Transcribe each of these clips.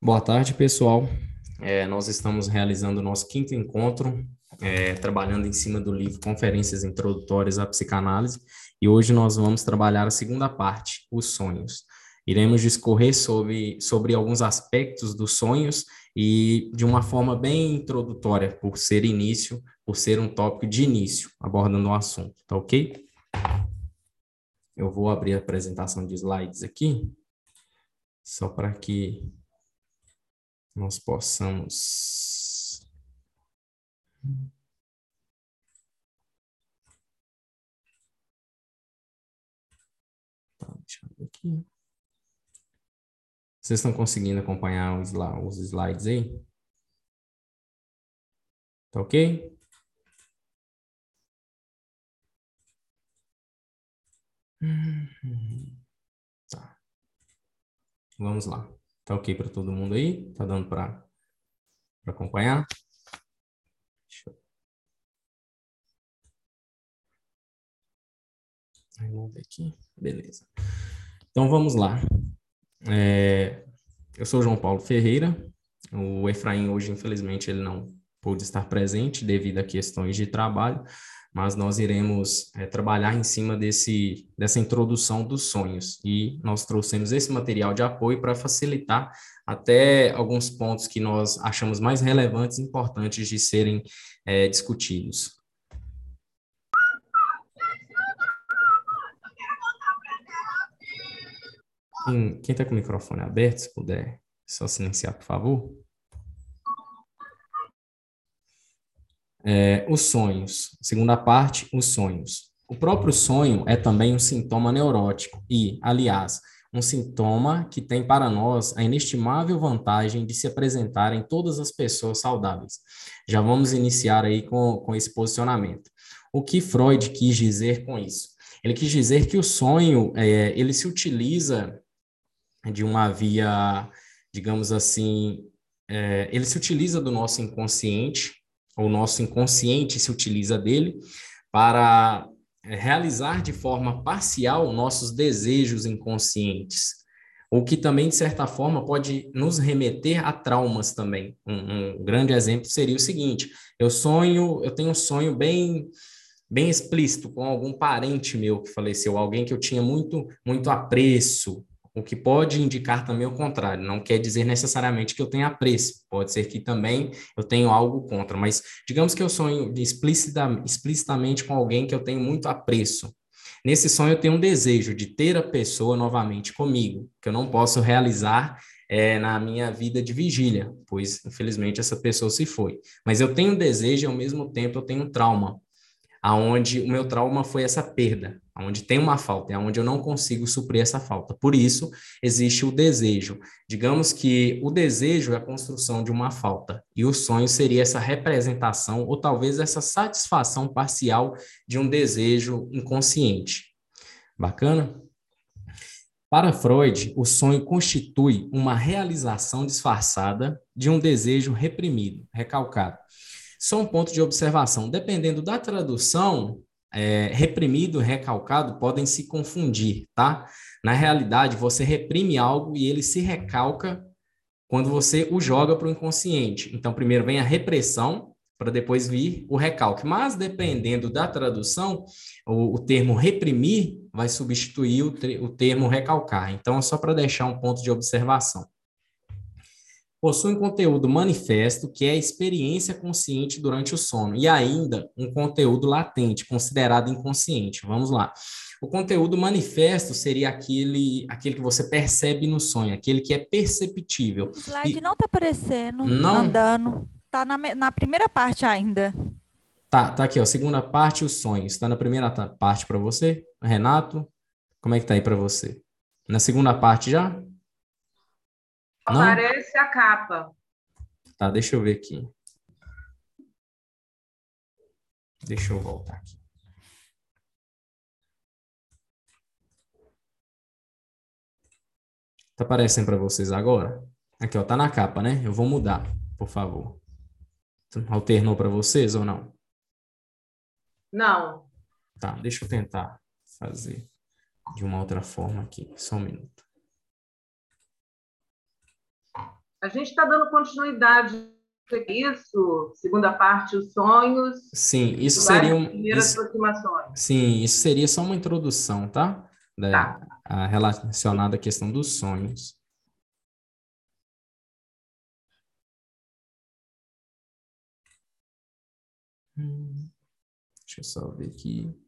Boa tarde, pessoal. É, nós estamos realizando o nosso quinto encontro, é, trabalhando em cima do livro Conferências Introdutórias à Psicanálise, e hoje nós vamos trabalhar a segunda parte, os sonhos. Iremos discorrer sobre, sobre alguns aspectos dos sonhos e de uma forma bem introdutória, por ser início, por ser um tópico de início, abordando o assunto, tá ok? Eu vou abrir a apresentação de slides aqui, só para que nós possamos. Tá, deixa eu ver aqui. Vocês estão conseguindo acompanhar os, os slides aí? Tá ok? Tá. Vamos lá. Tá ok para todo mundo aí? Tá dando para acompanhar? Deixa eu... Ver aqui. Beleza. Então vamos lá. É... Eu sou João Paulo Ferreira. O Efraim hoje, infelizmente, ele não pôde estar presente devido a questões de trabalho, mas nós iremos é, trabalhar em cima desse, dessa introdução dos sonhos. E nós trouxemos esse material de apoio para facilitar até alguns pontos que nós achamos mais relevantes e importantes de serem é, discutidos. Quem está com o microfone aberto, se puder só silenciar, por favor. É, os sonhos. Segunda parte, os sonhos. O próprio sonho é também um sintoma neurótico e, aliás, um sintoma que tem para nós a inestimável vantagem de se apresentar em todas as pessoas saudáveis. Já vamos iniciar aí com, com esse posicionamento. O que Freud quis dizer com isso? Ele quis dizer que o sonho, é, ele se utiliza de uma via, digamos assim, é, ele se utiliza do nosso inconsciente o nosso inconsciente se utiliza dele para é, realizar de forma parcial nossos desejos inconscientes, o que também, de certa forma, pode nos remeter a traumas também. Um, um grande exemplo seria o seguinte: eu sonho, eu tenho um sonho bem bem explícito com algum parente meu que faleceu, alguém que eu tinha muito muito apreço, o que pode indicar também o contrário, não quer dizer necessariamente que eu tenha apreço, pode ser que também eu tenho algo contra, mas digamos que eu sonho explicita, explicitamente com alguém que eu tenho muito apreço. Nesse sonho eu tenho um desejo de ter a pessoa novamente comigo, que eu não posso realizar é, na minha vida de vigília, pois infelizmente essa pessoa se foi. Mas eu tenho um desejo e ao mesmo tempo eu tenho um trauma, aonde o meu trauma foi essa perda, onde tem uma falta, é onde eu não consigo suprir essa falta. Por isso, existe o desejo. Digamos que o desejo é a construção de uma falta, e o sonho seria essa representação, ou talvez essa satisfação parcial de um desejo inconsciente. Bacana? Para Freud, o sonho constitui uma realização disfarçada de um desejo reprimido, recalcado. Só um ponto de observação: dependendo da tradução, é, reprimido recalcado podem se confundir, tá? Na realidade, você reprime algo e ele se recalca quando você o joga para o inconsciente. Então, primeiro vem a repressão, para depois vir o recalque. Mas, dependendo da tradução, o, o termo reprimir vai substituir o, o termo recalcar. Então, é só para deixar um ponto de observação possui um conteúdo manifesto, que é a experiência consciente durante o sono, e ainda um conteúdo latente, considerado inconsciente. Vamos lá. O conteúdo manifesto seria aquele, aquele que você percebe no sonho, aquele que é perceptível. O slide e... não está aparecendo, não andando. Está na, na primeira parte ainda. Tá, tá aqui, ó. Segunda parte, os sonhos. Está na primeira parte para você? Renato, como é que tá aí para você? Na segunda parte já? Aparece a capa. Tá, deixa eu ver aqui. Deixa eu voltar aqui. Tá aparecendo para vocês agora? Aqui, ó, tá na capa, né? Eu vou mudar, por favor. Alternou para vocês ou não? Não. Tá, deixa eu tentar fazer de uma outra forma aqui. Só um minuto. A gente está dando continuidade a isso, segunda parte, os sonhos. Sim, isso seria um. Primeiras isso, aproximações. Sim, isso seria só uma introdução, tá? Da, tá. A, relacionada à questão dos sonhos. Hum, deixa eu só ver aqui.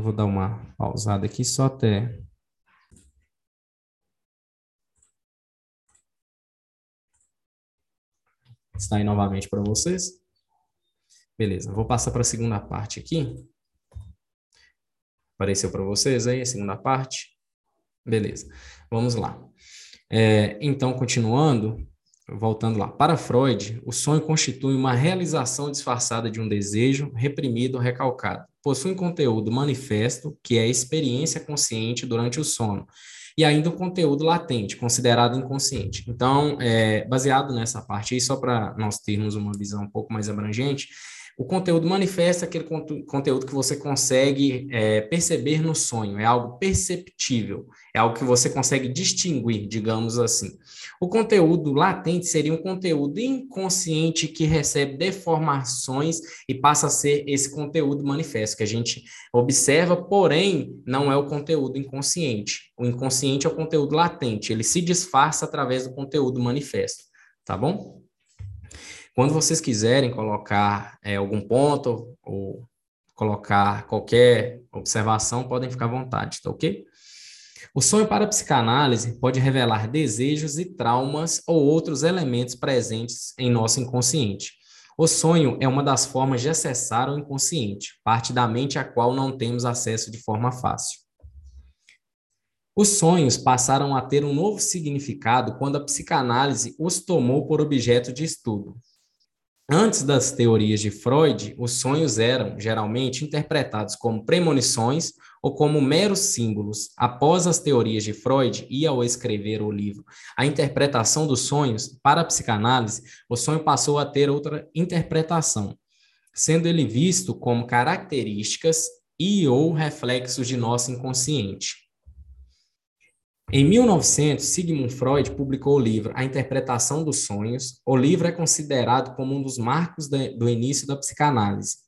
Eu vou dar uma pausada aqui só até está aí novamente para vocês. Beleza, vou passar para a segunda parte aqui. Apareceu para vocês aí a segunda parte? Beleza, vamos lá. É, então, continuando, voltando lá. Para Freud, o sonho constitui uma realização disfarçada de um desejo reprimido ou recalcado possui um conteúdo manifesto, que é a experiência consciente durante o sono, e ainda o conteúdo latente, considerado inconsciente. Então, é, baseado nessa parte aí, só para nós termos uma visão um pouco mais abrangente, o conteúdo manifesta aquele conteúdo que você consegue é, perceber no sonho, é algo perceptível, é algo que você consegue distinguir, digamos assim. O conteúdo latente seria um conteúdo inconsciente que recebe deformações e passa a ser esse conteúdo manifesto, que a gente observa, porém, não é o conteúdo inconsciente. O inconsciente é o conteúdo latente, ele se disfarça através do conteúdo manifesto, tá bom? Quando vocês quiserem colocar é, algum ponto ou colocar qualquer observação, podem ficar à vontade, tá ok? O sonho para a psicanálise pode revelar desejos e traumas ou outros elementos presentes em nosso inconsciente. O sonho é uma das formas de acessar o inconsciente, parte da mente a qual não temos acesso de forma fácil. Os sonhos passaram a ter um novo significado quando a psicanálise os tomou por objeto de estudo. Antes das teorias de Freud, os sonhos eram geralmente interpretados como premonições ou como meros símbolos. Após as teorias de Freud e ao escrever o livro A Interpretação dos Sonhos, para a psicanálise, o sonho passou a ter outra interpretação, sendo ele visto como características e ou reflexos de nosso inconsciente. Em 1900, Sigmund Freud publicou o livro A Interpretação dos Sonhos. O livro é considerado como um dos marcos de, do início da psicanálise.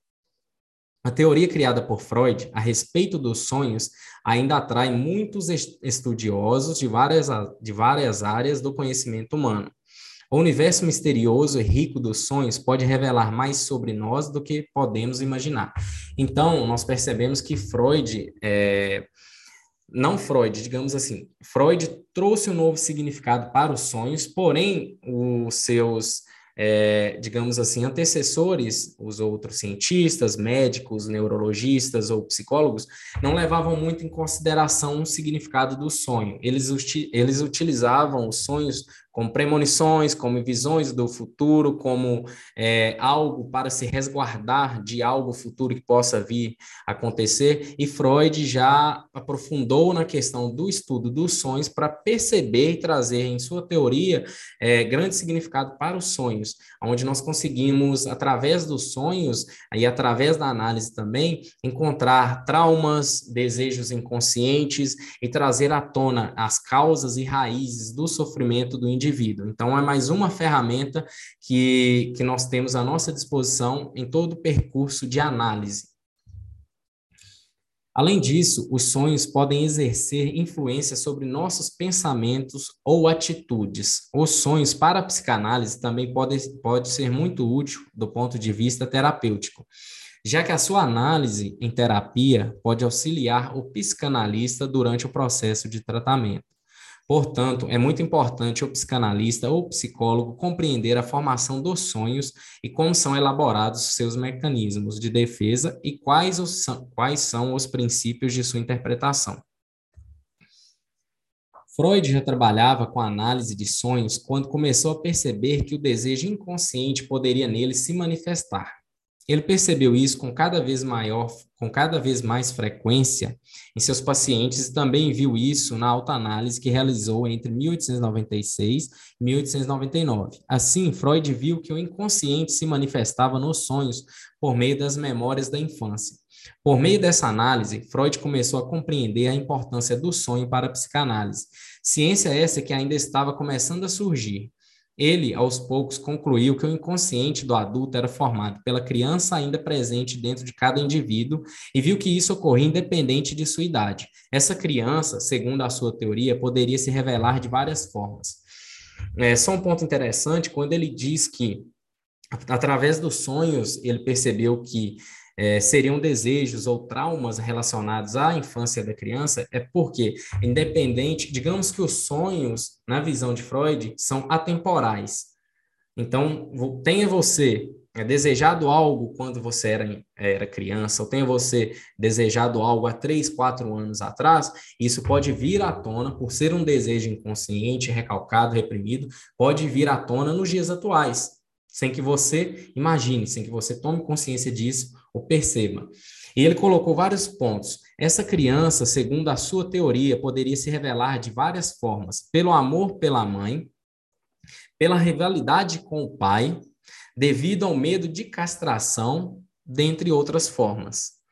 A teoria criada por Freud a respeito dos sonhos ainda atrai muitos estudiosos de várias, de várias áreas do conhecimento humano. O universo misterioso e rico dos sonhos pode revelar mais sobre nós do que podemos imaginar. Então, nós percebemos que Freud é, não Freud, digamos assim, Freud trouxe um novo significado para os sonhos, porém os seus, é, digamos assim, antecessores, os outros cientistas, médicos, neurologistas ou psicólogos, não levavam muito em consideração o significado do sonho. Eles, eles utilizavam os sonhos como premonições, como visões do futuro, como é, algo para se resguardar de algo futuro que possa vir acontecer. E Freud já aprofundou na questão do estudo dos sonhos para perceber e trazer em sua teoria é, grande significado para os sonhos, onde nós conseguimos, através dos sonhos e através da análise também, encontrar traumas, desejos inconscientes e trazer à tona as causas e raízes do sofrimento do indivíduo indivíduo. Então, é mais uma ferramenta que, que nós temos à nossa disposição em todo o percurso de análise. Além disso, os sonhos podem exercer influência sobre nossos pensamentos ou atitudes. Os sonhos para a psicanálise também podem pode ser muito útil do ponto de vista terapêutico, já que a sua análise em terapia pode auxiliar o psicanalista durante o processo de tratamento. Portanto, é muito importante o psicanalista ou psicólogo compreender a formação dos sonhos e como são elaborados seus mecanismos de defesa e quais, os, quais são os princípios de sua interpretação. Freud já trabalhava com análise de sonhos quando começou a perceber que o desejo inconsciente poderia nele se manifestar. Ele percebeu isso com cada vez maior, com cada vez mais frequência em seus pacientes e também viu isso na autoanálise que realizou entre 1896 e 1899. Assim, Freud viu que o inconsciente se manifestava nos sonhos por meio das memórias da infância. Por meio dessa análise, Freud começou a compreender a importância do sonho para a psicanálise. Ciência essa que ainda estava começando a surgir. Ele, aos poucos, concluiu que o inconsciente do adulto era formado pela criança ainda presente dentro de cada indivíduo e viu que isso ocorria independente de sua idade. Essa criança, segundo a sua teoria, poderia se revelar de várias formas. É só um ponto interessante quando ele diz que, através dos sonhos, ele percebeu que é, seriam desejos ou traumas relacionados à infância da criança, é porque, independente, digamos que os sonhos, na visão de Freud, são atemporais. Então, tenha você é, desejado algo quando você era, era criança, ou tenha você desejado algo há três, quatro anos atrás, isso pode vir à tona, por ser um desejo inconsciente, recalcado, reprimido, pode vir à tona nos dias atuais sem que você imagine, sem que você tome consciência disso ou perceba. E ele colocou vários pontos. Essa criança, segundo a sua teoria, poderia se revelar de várias formas: pelo amor pela mãe, pela rivalidade com o pai, devido ao medo de castração, dentre outras formas.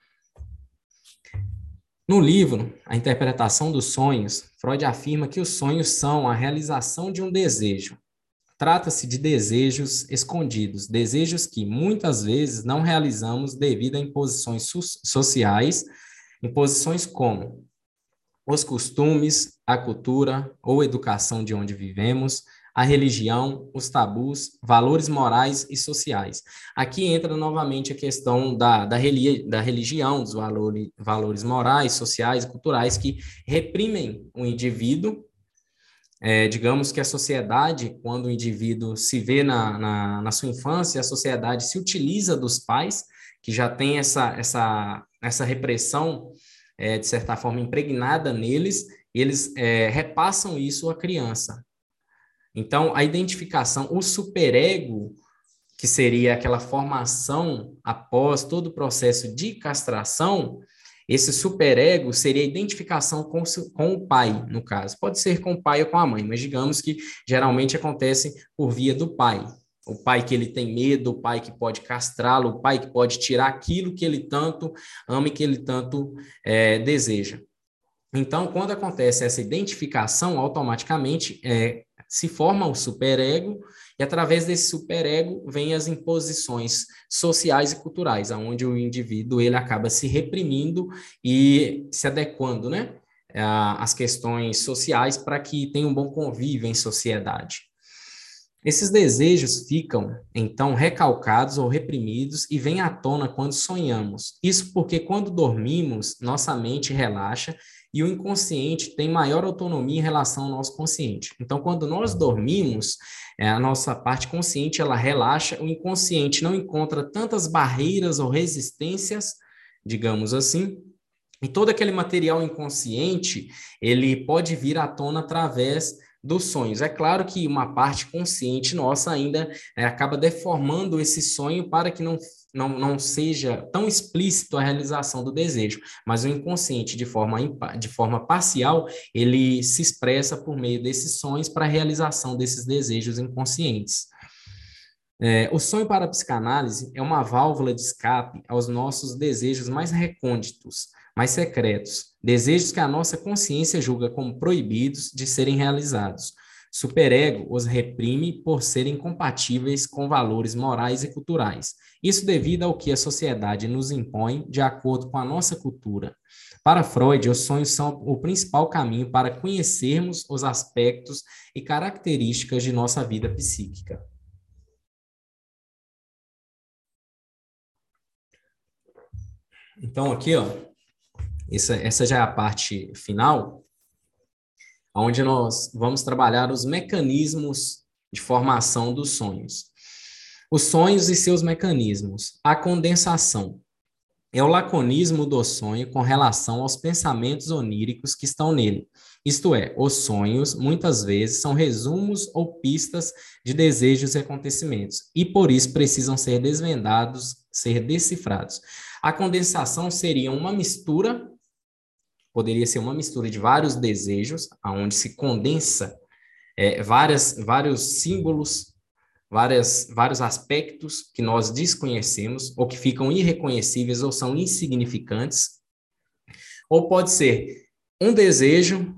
No livro A Interpretação dos Sonhos, Freud afirma que os sonhos são a realização de um desejo, Trata-se de desejos escondidos, desejos que muitas vezes não realizamos devido a imposições sociais, imposições como os costumes, a cultura ou educação de onde vivemos, a religião, os tabus, valores morais e sociais. Aqui entra novamente a questão da, da, da religião, dos valores, valores morais, sociais e culturais que reprimem o indivíduo é, digamos que a sociedade, quando o indivíduo se vê na, na, na, sua infância, a sociedade se utiliza dos pais, que já tem essa, essa, essa repressão, é, de certa forma, impregnada neles, e eles é, repassam isso à criança. Então, a identificação, o superego, que seria aquela formação após todo o processo de castração, esse superego seria a identificação com, com o pai, no caso. Pode ser com o pai ou com a mãe, mas digamos que geralmente acontece por via do pai. O pai que ele tem medo, o pai que pode castrá-lo, o pai que pode tirar aquilo que ele tanto ama e que ele tanto é, deseja. Então, quando acontece essa identificação, automaticamente é, se forma o superego e através desse superego vem as imposições sociais e culturais, aonde o indivíduo ele acaba se reprimindo e se adequando, né, às questões sociais para que tenha um bom convívio em sociedade. Esses desejos ficam, então, recalcados ou reprimidos e vêm à tona quando sonhamos. Isso porque, quando dormimos, nossa mente relaxa e o inconsciente tem maior autonomia em relação ao nosso consciente. Então, quando nós dormimos, é, a nossa parte consciente ela relaxa, o inconsciente não encontra tantas barreiras ou resistências, digamos assim, e todo aquele material inconsciente ele pode vir à tona através dos sonhos. É claro que uma parte consciente nossa ainda é, acaba deformando esse sonho para que não não, não seja tão explícito a realização do desejo, mas o inconsciente, de forma, de forma parcial, ele se expressa por meio desses sonhos para a realização desses desejos inconscientes. É, o sonho para a psicanálise é uma válvula de escape aos nossos desejos mais recônditos, mais secretos, desejos que a nossa consciência julga como proibidos de serem realizados. Superego os reprime por serem compatíveis com valores morais e culturais. Isso devido ao que a sociedade nos impõe de acordo com a nossa cultura. Para Freud, os sonhos são o principal caminho para conhecermos os aspectos e características de nossa vida psíquica. Então, aqui, ó, essa, essa já é a parte final onde nós vamos trabalhar os mecanismos de formação dos sonhos. Os sonhos e seus mecanismos. A condensação. é o laconismo do sonho com relação aos pensamentos oníricos que estão nele. Isto é, os sonhos muitas vezes são resumos ou pistas de desejos e acontecimentos, e por isso precisam ser desvendados, ser decifrados. A condensação seria uma mistura, poderia ser uma mistura de vários desejos, aonde se condensa é, várias, vários símbolos várias, vários aspectos que nós desconhecemos, ou que ficam irreconhecíveis ou são insignificantes. Ou pode ser um desejo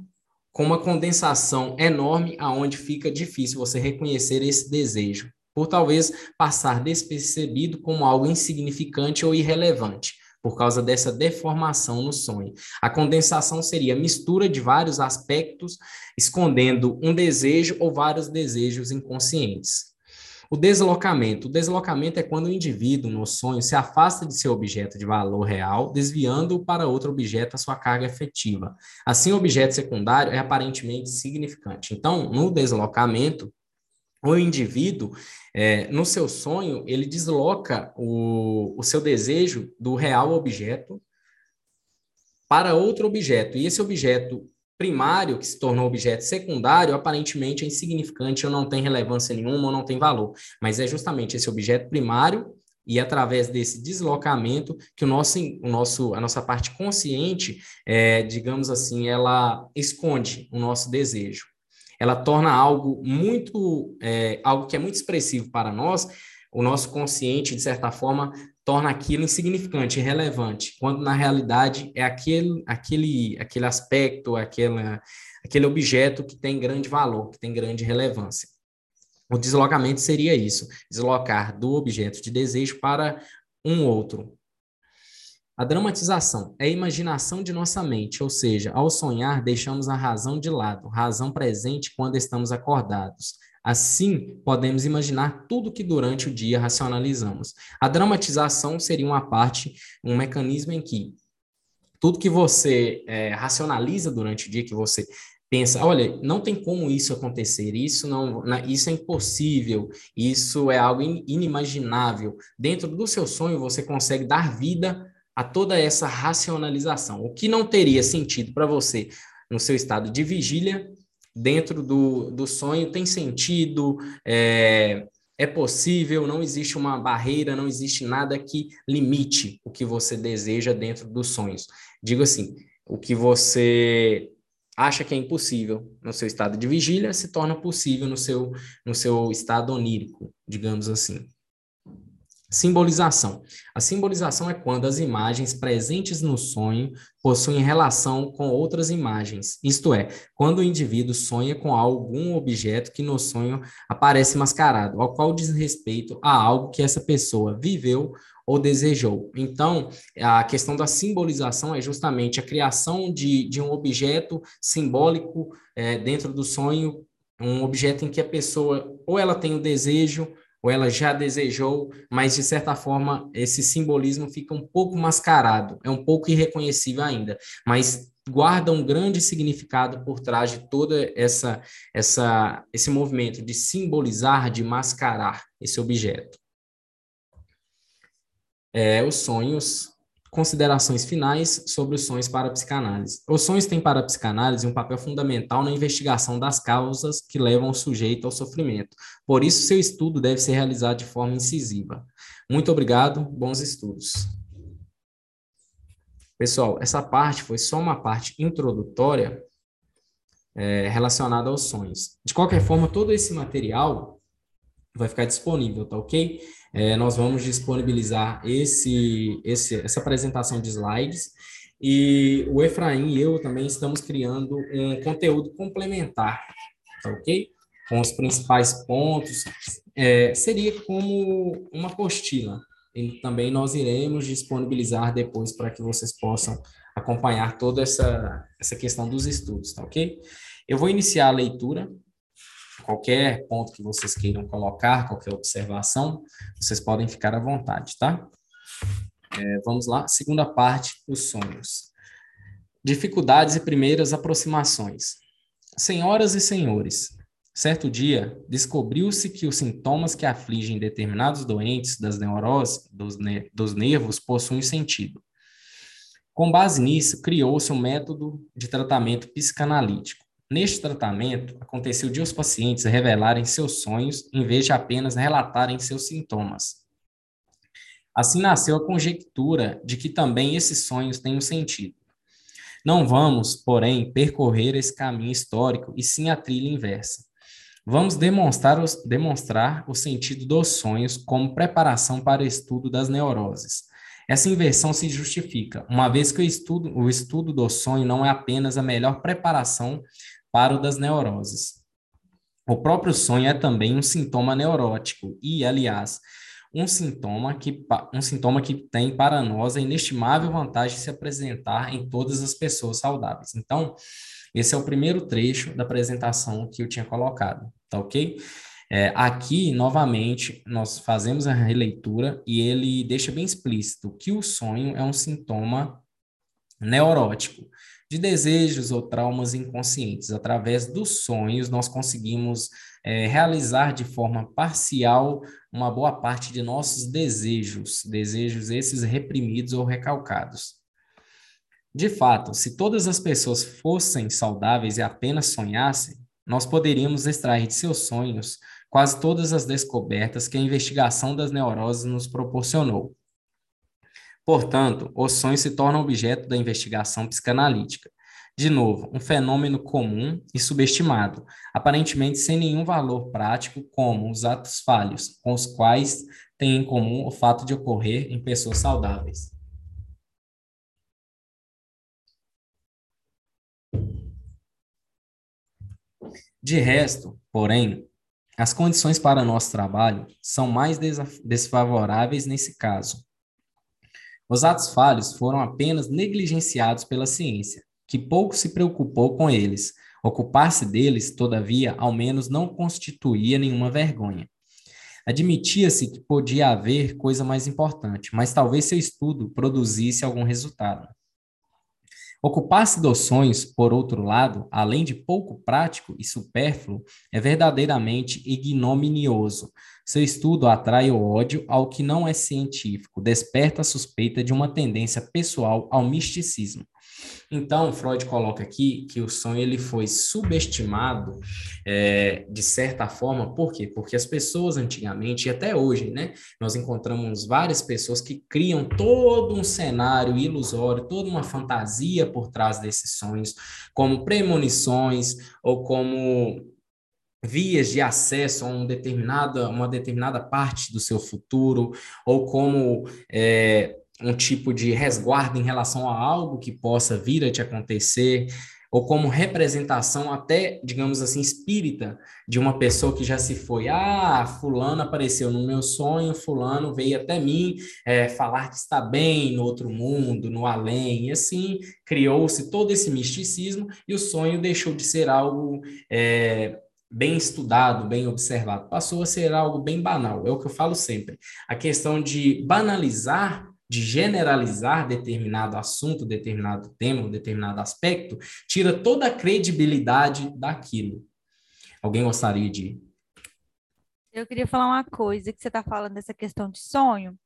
com uma condensação enorme, aonde fica difícil você reconhecer esse desejo, por talvez passar despercebido como algo insignificante ou irrelevante, por causa dessa deformação no sonho. A condensação seria mistura de vários aspectos, escondendo um desejo ou vários desejos inconscientes. O deslocamento. O deslocamento é quando o indivíduo, no sonho, se afasta de seu objeto de valor real, desviando-o para outro objeto a sua carga efetiva. Assim, o objeto secundário é aparentemente significante. Então, no deslocamento, o indivíduo, é, no seu sonho, ele desloca o, o seu desejo do real objeto para outro objeto. E esse objeto primário, que se tornou objeto secundário, aparentemente é insignificante ou não tem relevância nenhuma ou não tem valor. Mas é justamente esse objeto primário e através desse deslocamento que o nosso, o nosso, a nossa parte consciente, é, digamos assim, ela esconde o nosso desejo. Ela torna algo muito, é, algo que é muito expressivo para nós, o nosso consciente, de certa forma, torna aquilo insignificante, irrelevante, quando na realidade é aquele, aquele, aquele aspecto, aquela, aquele objeto que tem grande valor, que tem grande relevância. O deslocamento seria isso, deslocar do objeto de desejo para um outro. A dramatização é a imaginação de nossa mente, ou seja, ao sonhar deixamos a razão de lado, razão presente quando estamos acordados. Assim, podemos imaginar tudo que durante o dia racionalizamos. A dramatização seria uma parte, um mecanismo em que tudo que você é, racionaliza durante o dia, que você pensa, olha, não tem como isso acontecer, isso não, isso é impossível, isso é algo inimaginável. Dentro do seu sonho, você consegue dar vida a toda essa racionalização. O que não teria sentido para você no seu estado de vigília, dentro do, do sonho tem sentido, é, é possível, não existe uma barreira, não existe nada que limite o que você deseja dentro dos sonhos. Digo assim, o que você acha que é impossível no seu estado de vigília se torna possível no seu, no seu estado onírico, digamos assim. Simbolização. A simbolização é quando as imagens presentes no sonho possuem relação com outras imagens, isto é, quando o indivíduo sonha com algum objeto que no sonho aparece mascarado, ao qual diz respeito a algo que essa pessoa viveu ou desejou. Então, a questão da simbolização é justamente a criação de, de um objeto simbólico é, dentro do sonho, um objeto em que a pessoa ou ela tem o desejo ou ela já desejou, mas de certa forma esse simbolismo fica um pouco mascarado, é um pouco irreconhecível ainda, mas guarda um grande significado por trás de toda essa essa esse movimento de simbolizar, de mascarar esse objeto. É, os sonhos considerações finais sobre os sonhos para a psicanálise. Os sonhos têm para a psicanálise um papel fundamental na investigação das causas que levam o sujeito ao sofrimento. Por isso, seu estudo deve ser realizado de forma incisiva. Muito obrigado, bons estudos. Pessoal, essa parte foi só uma parte introdutória é, relacionada aos sonhos. De qualquer forma, todo esse material vai ficar disponível, tá ok? É, nós vamos disponibilizar esse, esse, essa apresentação de slides e o Efraim e eu também estamos criando um conteúdo complementar, tá ok? Com os principais pontos, é, seria como uma apostila. E também nós iremos disponibilizar depois para que vocês possam acompanhar toda essa, essa questão dos estudos, tá ok? Eu vou iniciar a leitura qualquer ponto que vocês queiram colocar, qualquer observação, vocês podem ficar à vontade, tá? É, vamos lá, segunda parte, os sonhos. Dificuldades e primeiras aproximações. Senhoras e senhores, Certo dia, descobriu-se que os sintomas que afligem determinados doentes das neuroses dos, ne dos nervos possuem sentido. Com base nisso, criou-se um método de tratamento psicanalítico. Neste tratamento, aconteceu de os pacientes revelarem seus sonhos em vez de apenas relatarem seus sintomas. Assim nasceu a conjectura de que também esses sonhos têm um sentido. Não vamos, porém, percorrer esse caminho histórico e sim a trilha inversa. Vamos demonstrar, os, demonstrar o sentido dos sonhos como preparação para o estudo das neuroses. Essa inversão se justifica, uma vez que o estudo, o estudo do sonho não é apenas a melhor preparação para o das neuroses. O próprio sonho é também um sintoma neurótico e, aliás, um sintoma que, um sintoma que tem para nós a inestimável vantagem de se apresentar em todas as pessoas saudáveis. Então, esse é o primeiro trecho da apresentação que eu tinha colocado, tá ok? É, aqui, novamente, nós fazemos a releitura e ele deixa bem explícito que o sonho é um sintoma neurótico de desejos ou traumas inconscientes. Através dos sonhos, nós conseguimos é, realizar de forma parcial uma boa parte de nossos desejos, desejos esses reprimidos ou recalcados. De fato, se todas as pessoas fossem saudáveis e apenas sonhassem, nós poderíamos extrair de seus sonhos quase todas as descobertas que a investigação das neuroses nos proporcionou. Portanto, os sonhos se tornam objeto da investigação psicanalítica. De novo, um fenômeno comum e subestimado, aparentemente sem nenhum valor prático, como os atos falhos, com os quais tem em comum o fato de ocorrer em pessoas saudáveis. De resto, porém, as condições para nosso trabalho são mais desfavoráveis nesse caso. Os atos falhos foram apenas negligenciados pela ciência, que pouco se preocupou com eles. Ocupar-se deles, todavia, ao menos não constituía nenhuma vergonha. Admitia-se que podia haver coisa mais importante, mas talvez seu estudo produzisse algum resultado. Ocupar-se dos sonhos, por outro lado, além de pouco prático e supérfluo, é verdadeiramente ignominioso. Seu estudo atrai o ódio ao que não é científico, desperta a suspeita de uma tendência pessoal ao misticismo. Então, Freud coloca aqui que o sonho ele foi subestimado é, de certa forma, por quê? Porque as pessoas antigamente, e até hoje, né, nós encontramos várias pessoas que criam todo um cenário ilusório, toda uma fantasia por trás desses sonhos, como premonições ou como vias de acesso a um determinada, uma determinada parte do seu futuro, ou como é, um tipo de resguardo em relação a algo que possa vir a te acontecer, ou como representação até, digamos assim, espírita de uma pessoa que já se foi. Ah, fulano apareceu no meu sonho, fulano veio até mim é, falar que está bem no outro mundo, no além, e assim criou-se todo esse misticismo e o sonho deixou de ser algo é, bem estudado, bem observado, passou a ser algo bem banal. É o que eu falo sempre. A questão de banalizar de generalizar determinado assunto, determinado tema, determinado aspecto, tira toda a credibilidade daquilo. Alguém gostaria de. Eu queria falar uma coisa que você está falando dessa questão de sonho.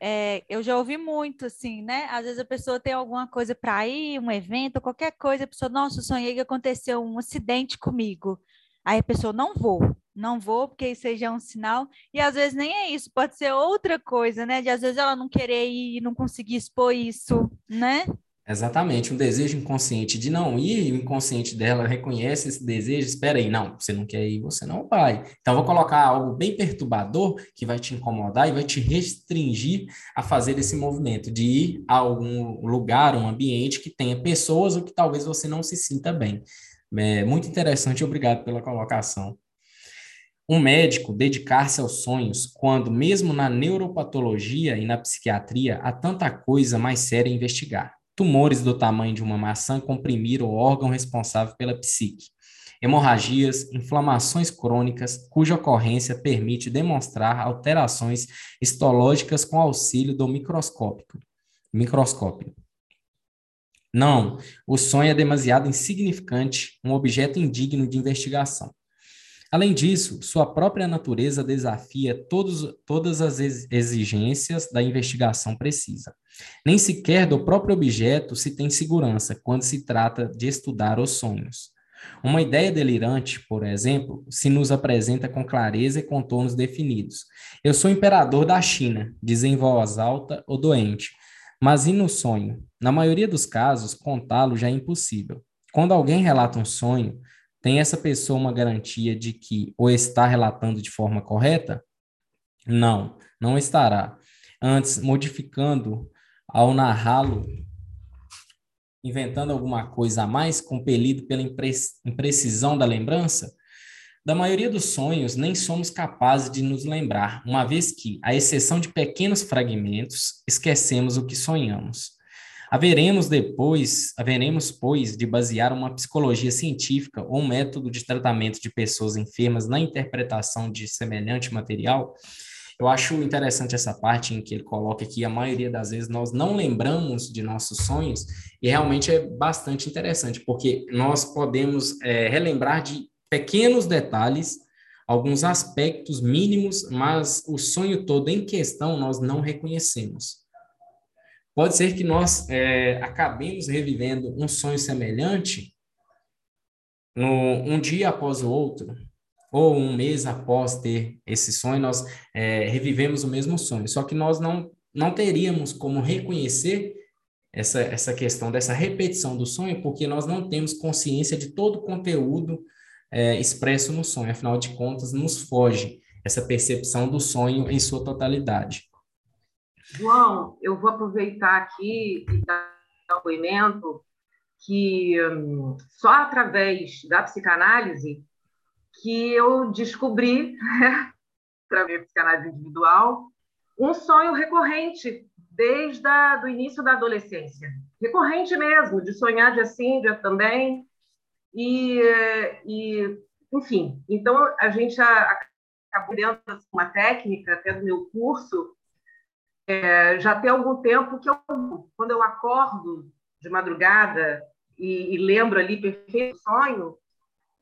É, eu já ouvi muito, assim, né? Às vezes a pessoa tem alguma coisa para ir, um evento, qualquer coisa, a pessoa, nossa, sonhei que aconteceu um acidente comigo. Aí a pessoa, não vou não vou, porque isso aí já é um sinal. E às vezes nem é isso, pode ser outra coisa, né? De às vezes ela não querer ir e não conseguir expor isso, né? Exatamente, um desejo inconsciente de não ir, e o inconsciente dela reconhece esse desejo, espera aí, não, você não quer ir, você não vai. Então, vou colocar algo bem perturbador que vai te incomodar e vai te restringir a fazer esse movimento de ir a algum lugar, um ambiente que tenha pessoas ou que talvez você não se sinta bem. É muito interessante, obrigado pela colocação. Um médico dedicar-se aos sonhos quando, mesmo na neuropatologia e na psiquiatria, há tanta coisa mais séria a investigar. Tumores do tamanho de uma maçã comprimiram o órgão responsável pela psique. Hemorragias, inflamações crônicas, cuja ocorrência permite demonstrar alterações histológicas com auxílio do microscópio. microscópio. Não, o sonho é demasiado insignificante, um objeto indigno de investigação. Além disso, sua própria natureza desafia todos, todas as exigências da investigação precisa. Nem sequer do próprio objeto se tem segurança quando se trata de estudar os sonhos. Uma ideia delirante, por exemplo, se nos apresenta com clareza e contornos definidos. Eu sou imperador da China, diz em voz alta ou doente. Mas e no sonho? Na maioria dos casos, contá-lo já é impossível. Quando alguém relata um sonho, tem essa pessoa uma garantia de que o está relatando de forma correta? Não, não estará. Antes, modificando ao narrá-lo, inventando alguma coisa a mais, compelido pela imprecisão da lembrança? Da maioria dos sonhos, nem somos capazes de nos lembrar, uma vez que, à exceção de pequenos fragmentos, esquecemos o que sonhamos. Haveremos depois, haveremos, pois, de basear uma psicologia científica ou um método de tratamento de pessoas enfermas na interpretação de semelhante material. Eu acho interessante essa parte em que ele coloca que a maioria das vezes nós não lembramos de nossos sonhos, e realmente é bastante interessante, porque nós podemos é, relembrar de pequenos detalhes, alguns aspectos mínimos, mas o sonho todo em questão nós não reconhecemos. Pode ser que nós é, acabemos revivendo um sonho semelhante no, um dia após o outro, ou um mês após ter esse sonho, nós é, revivemos o mesmo sonho. Só que nós não, não teríamos como reconhecer essa, essa questão dessa repetição do sonho, porque nós não temos consciência de todo o conteúdo é, expresso no sonho. Afinal de contas, nos foge essa percepção do sonho em sua totalidade. João, eu vou aproveitar aqui e dar um depoimento que hum, só através da psicanálise que eu descobri, através da psicanálise individual, um sonho recorrente desde o início da adolescência. Recorrente mesmo, de sonhar dia sim, também. E, e enfim, então a gente acabou dando uma técnica até do meu curso é, já tem algum tempo que eu, quando eu acordo de madrugada e, e lembro ali perfeito sonho,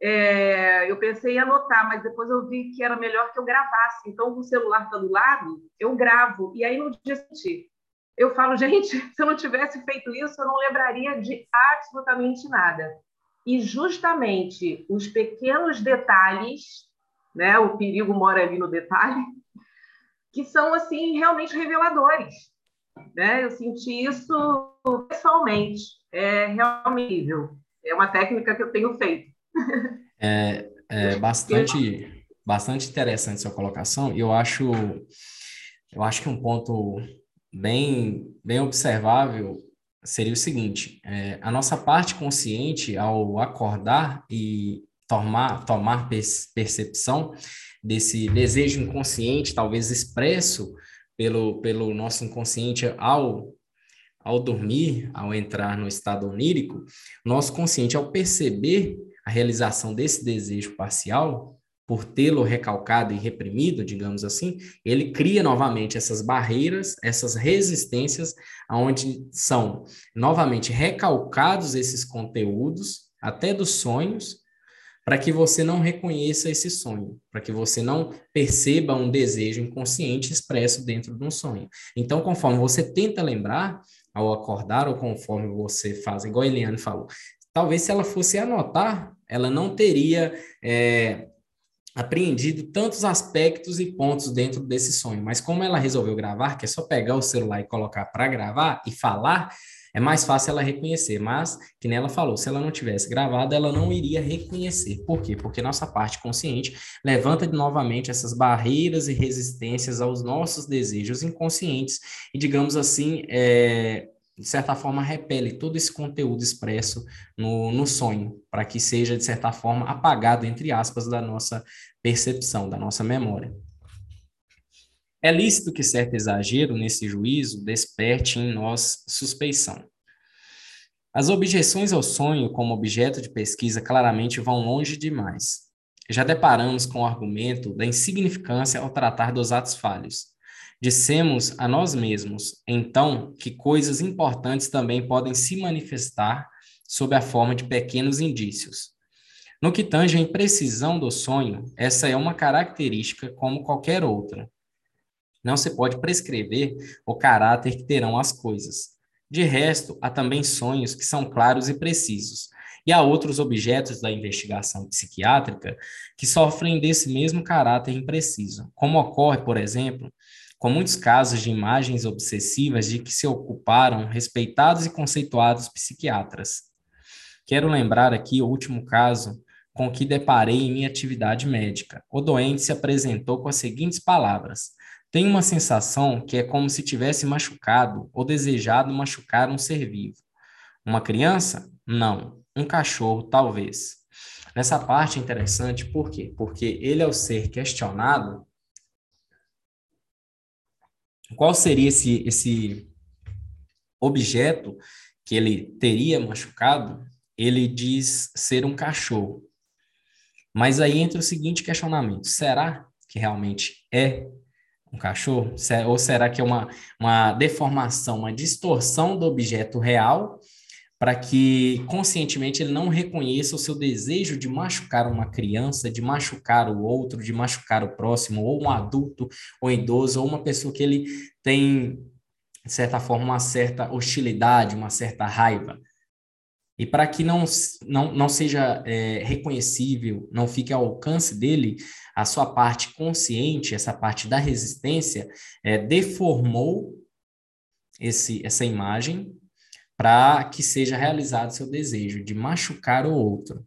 é, eu pensei em anotar, mas depois eu vi que era melhor que eu gravasse. Então, o celular do lado, eu gravo. E aí, no dia seguinte, eu falo, gente, se eu não tivesse feito isso, eu não lembraria de absolutamente nada. E justamente os pequenos detalhes, né, o perigo mora ali no detalhe, que são assim realmente reveladores. Né? Eu senti isso pessoalmente, é realmente é uma técnica que eu tenho feito. É, é bastante, bastante interessante sua colocação. E eu acho, eu acho que um ponto bem, bem observável seria o seguinte: é, a nossa parte consciente, ao acordar e tomar, tomar percepção, desse desejo inconsciente, talvez expresso pelo, pelo nosso inconsciente ao, ao dormir, ao entrar no estado onírico, nosso consciente, ao perceber a realização desse desejo parcial, por tê-lo recalcado e reprimido, digamos assim, ele cria novamente essas barreiras, essas resistências, onde são novamente recalcados esses conteúdos, até dos sonhos, para que você não reconheça esse sonho, para que você não perceba um desejo inconsciente expresso dentro de um sonho. Então, conforme você tenta lembrar ao acordar ou conforme você faz, igual a Eliane falou, talvez se ela fosse anotar, ela não teria é, apreendido tantos aspectos e pontos dentro desse sonho. Mas como ela resolveu gravar, que é só pegar o celular e colocar para gravar e falar, é mais fácil ela reconhecer. Mas, que nem ela falou, se ela não tivesse gravado, ela não iria reconhecer. Por quê? Porque nossa parte consciente levanta novamente essas barreiras e resistências aos nossos desejos inconscientes e, digamos assim, é, de certa forma, repele todo esse conteúdo expresso no, no sonho, para que seja, de certa forma, apagado, entre aspas, da nossa percepção, da nossa memória. É lícito que certo exagero nesse juízo desperte em nós suspeição. As objeções ao sonho como objeto de pesquisa claramente vão longe demais. Já deparamos com o argumento da insignificância ao tratar dos atos falhos. Dissemos a nós mesmos, então, que coisas importantes também podem se manifestar sob a forma de pequenos indícios. No que tange a imprecisão do sonho, essa é uma característica como qualquer outra. Não se pode prescrever o caráter que terão as coisas. De resto, há também sonhos que são claros e precisos, e há outros objetos da investigação psiquiátrica que sofrem desse mesmo caráter impreciso, como ocorre, por exemplo, com muitos casos de imagens obsessivas de que se ocuparam respeitados e conceituados psiquiatras. Quero lembrar aqui o último caso com que deparei em minha atividade médica. O doente se apresentou com as seguintes palavras: Tenho uma sensação que é como se tivesse machucado ou desejado machucar um ser vivo. Uma criança? Não. Um cachorro, talvez. Nessa parte é interessante, por quê? Porque ele, ao ser questionado, qual seria esse, esse objeto que ele teria machucado, ele diz ser um cachorro. Mas aí entra o seguinte questionamento: será que realmente é um cachorro? Ou será que é uma, uma deformação, uma distorção do objeto real, para que conscientemente ele não reconheça o seu desejo de machucar uma criança, de machucar o outro, de machucar o próximo, ou um adulto, ou idoso, ou uma pessoa que ele tem, de certa forma, uma certa hostilidade, uma certa raiva? E para que não, não, não seja é, reconhecível, não fique ao alcance dele, a sua parte consciente, essa parte da resistência, é, deformou esse, essa imagem para que seja realizado seu desejo de machucar o outro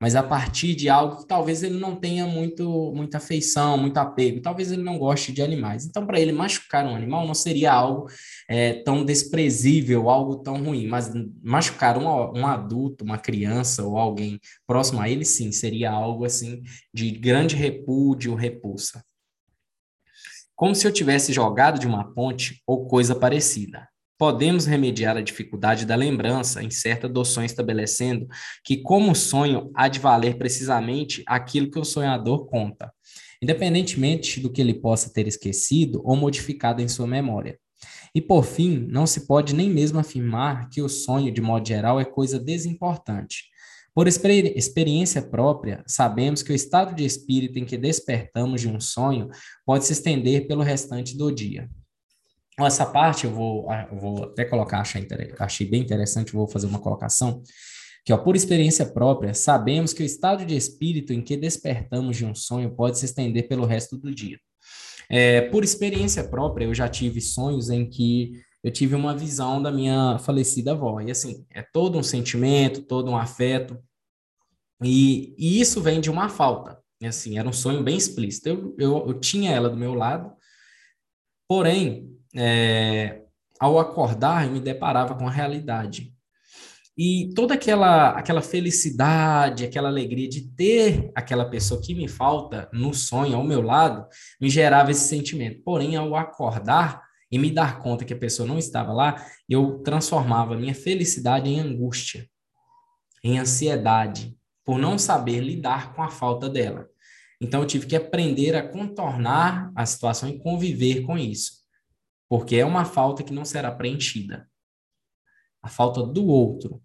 mas a partir de algo que talvez ele não tenha muito, muita afeição, muito apego, talvez ele não goste de animais. Então, para ele machucar um animal não seria algo é, tão desprezível, algo tão ruim, mas machucar um, um adulto, uma criança ou alguém próximo a ele, sim, seria algo assim de grande repúdio, repulsa. Como se eu tivesse jogado de uma ponte ou coisa parecida podemos remediar a dificuldade da lembrança em certa adoção estabelecendo que, como sonho, há de valer precisamente aquilo que o sonhador conta, independentemente do que ele possa ter esquecido ou modificado em sua memória. E, por fim, não se pode nem mesmo afirmar que o sonho, de modo geral, é coisa desimportante. Por experi experiência própria, sabemos que o estado de espírito em que despertamos de um sonho pode se estender pelo restante do dia. Essa parte eu vou, ah, eu vou até colocar, achei, achei bem interessante, vou fazer uma colocação, que ó, por experiência própria, sabemos que o estado de espírito em que despertamos de um sonho pode se estender pelo resto do dia. É, por experiência própria, eu já tive sonhos em que eu tive uma visão da minha falecida avó. E assim, é todo um sentimento, todo um afeto. E, e isso vem de uma falta. E, assim, era um sonho bem explícito. Eu, eu, eu tinha ela do meu lado, porém, é, ao acordar, eu me deparava com a realidade. E toda aquela, aquela felicidade, aquela alegria de ter aquela pessoa que me falta no sonho ao meu lado, me gerava esse sentimento. Porém, ao acordar e me dar conta que a pessoa não estava lá, eu transformava minha felicidade em angústia, em ansiedade, por não saber lidar com a falta dela. Então, eu tive que aprender a contornar a situação e conviver com isso porque é uma falta que não será preenchida. A falta do outro.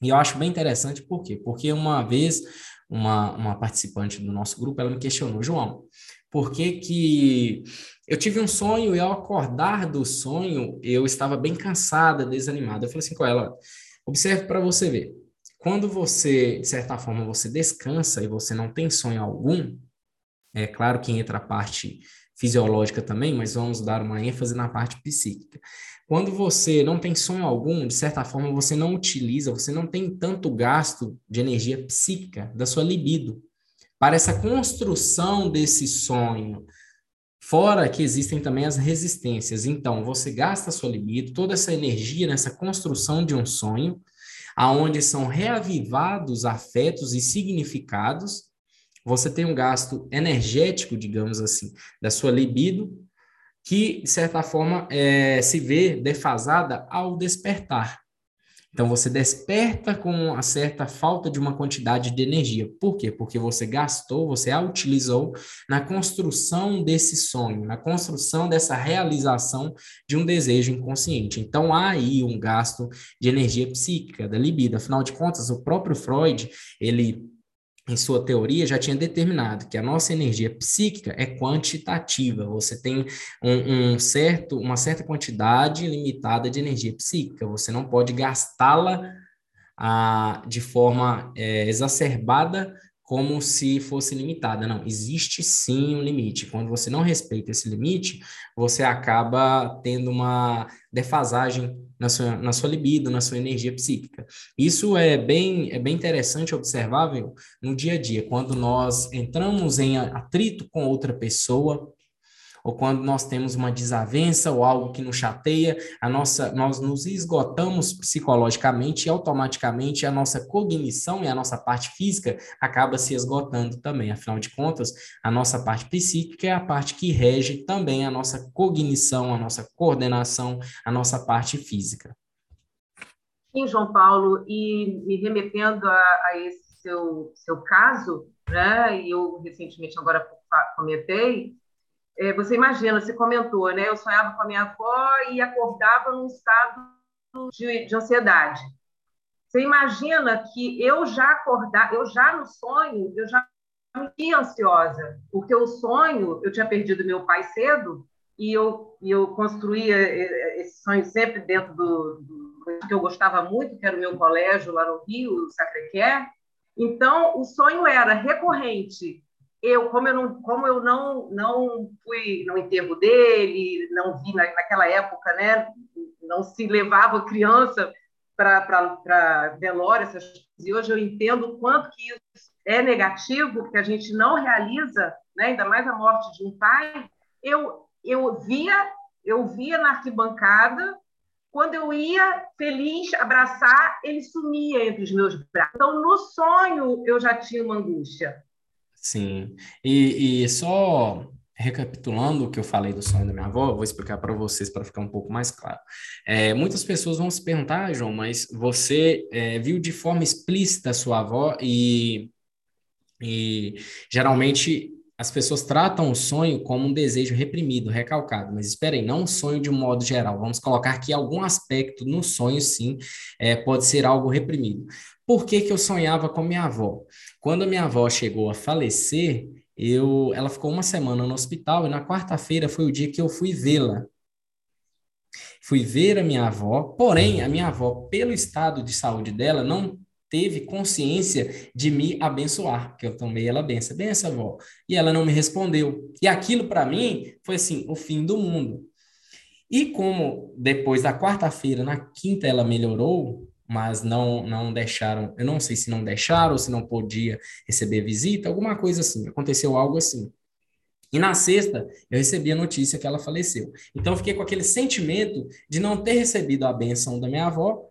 E eu acho bem interessante, por quê? Porque uma vez uma, uma participante do nosso grupo, ela me questionou, João, por que que eu tive um sonho e ao acordar do sonho, eu estava bem cansada, desanimada. Eu falei assim com ela, observe para você ver. Quando você, de certa forma, você descansa e você não tem sonho algum, é claro que entra a parte fisiológica também, mas vamos dar uma ênfase na parte psíquica. Quando você não tem sonho algum, de certa forma você não utiliza, você não tem tanto gasto de energia psíquica da sua libido para essa construção desse sonho. Fora que existem também as resistências. Então, você gasta sua libido, toda essa energia nessa construção de um sonho, aonde são reavivados afetos e significados você tem um gasto energético, digamos assim, da sua libido, que, de certa forma, é, se vê defasada ao despertar. Então você desperta com uma certa falta de uma quantidade de energia. Por quê? Porque você gastou, você a utilizou na construção desse sonho, na construção dessa realização de um desejo inconsciente. Então há aí um gasto de energia psíquica, da libido. Afinal de contas, o próprio Freud, ele em sua teoria, já tinha determinado que a nossa energia psíquica é quantitativa. Você tem um, um certo, uma certa quantidade limitada de energia psíquica. Você não pode gastá-la ah, de forma é, exacerbada como se fosse limitada. Não, existe sim um limite. Quando você não respeita esse limite, você acaba tendo uma defasagem na sua, na sua libido, na sua energia psíquica. Isso é bem, é bem interessante, observável no dia a dia, quando nós entramos em atrito com outra pessoa, ou quando nós temos uma desavença ou algo que nos chateia, a nossa, nós nos esgotamos psicologicamente e automaticamente a nossa cognição e a nossa parte física acaba se esgotando também. Afinal de contas, a nossa parte psíquica é a parte que rege também a nossa cognição, a nossa coordenação, a nossa parte física. Sim, João Paulo, e me remetendo a, a esse seu, seu caso, né, e eu recentemente agora comentei, é, você imagina, você comentou, né? Eu sonhava com a minha avó e acordava num estado de, de ansiedade. Você imagina que eu já acordar, eu já no sonho, eu já me ansiosa, porque o sonho, eu tinha perdido meu pai cedo e eu, e eu construía esse sonho sempre dentro do, do que eu gostava muito, que era o meu colégio lá no Rio, Sacré-Cœur. Então, o sonho era recorrente eu como eu não como eu não não fui no enterro dele não vi na, naquela época né não se levava criança para velório essas e hoje eu entendo o quanto que isso é negativo porque a gente não realiza né ainda mais a morte de um pai. Eu eu via eu via na arquibancada quando eu ia feliz abraçar ele sumia entre os meus braços. Então no sonho eu já tinha uma angústia Sim. E, e só recapitulando o que eu falei do sonho da minha avó, vou explicar para vocês para ficar um pouco mais claro. É, muitas pessoas vão se perguntar, ah, João, mas você é, viu de forma explícita a sua avó e, e geralmente as pessoas tratam o sonho como um desejo reprimido, recalcado, mas esperem, não um sonho de um modo geral. Vamos colocar que algum aspecto no sonho, sim, é, pode ser algo reprimido. Por que, que eu sonhava com minha avó? Quando a minha avó chegou a falecer, eu, ela ficou uma semana no hospital e na quarta-feira foi o dia que eu fui vê-la. Fui ver a minha avó, porém, a minha avó, pelo estado de saúde dela, não teve consciência de me abençoar, porque eu tomei ela benção, benção, avó. E ela não me respondeu. E aquilo para mim foi assim, o fim do mundo. E como depois da quarta-feira, na quinta ela melhorou, mas não não deixaram, eu não sei se não deixaram ou se não podia receber visita, alguma coisa assim, aconteceu algo assim. E na sexta, eu recebi a notícia que ela faleceu. Então, eu fiquei com aquele sentimento de não ter recebido a benção da minha avó,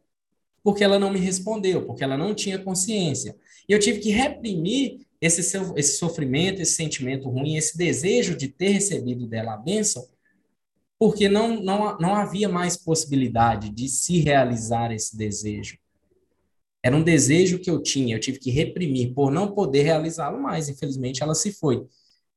porque ela não me respondeu, porque ela não tinha consciência. E eu tive que reprimir esse, esse sofrimento, esse sentimento ruim, esse desejo de ter recebido dela a benção, porque não, não, não havia mais possibilidade de se realizar esse desejo. Era um desejo que eu tinha, eu tive que reprimir por não poder realizá-lo mais. Infelizmente, ela se foi.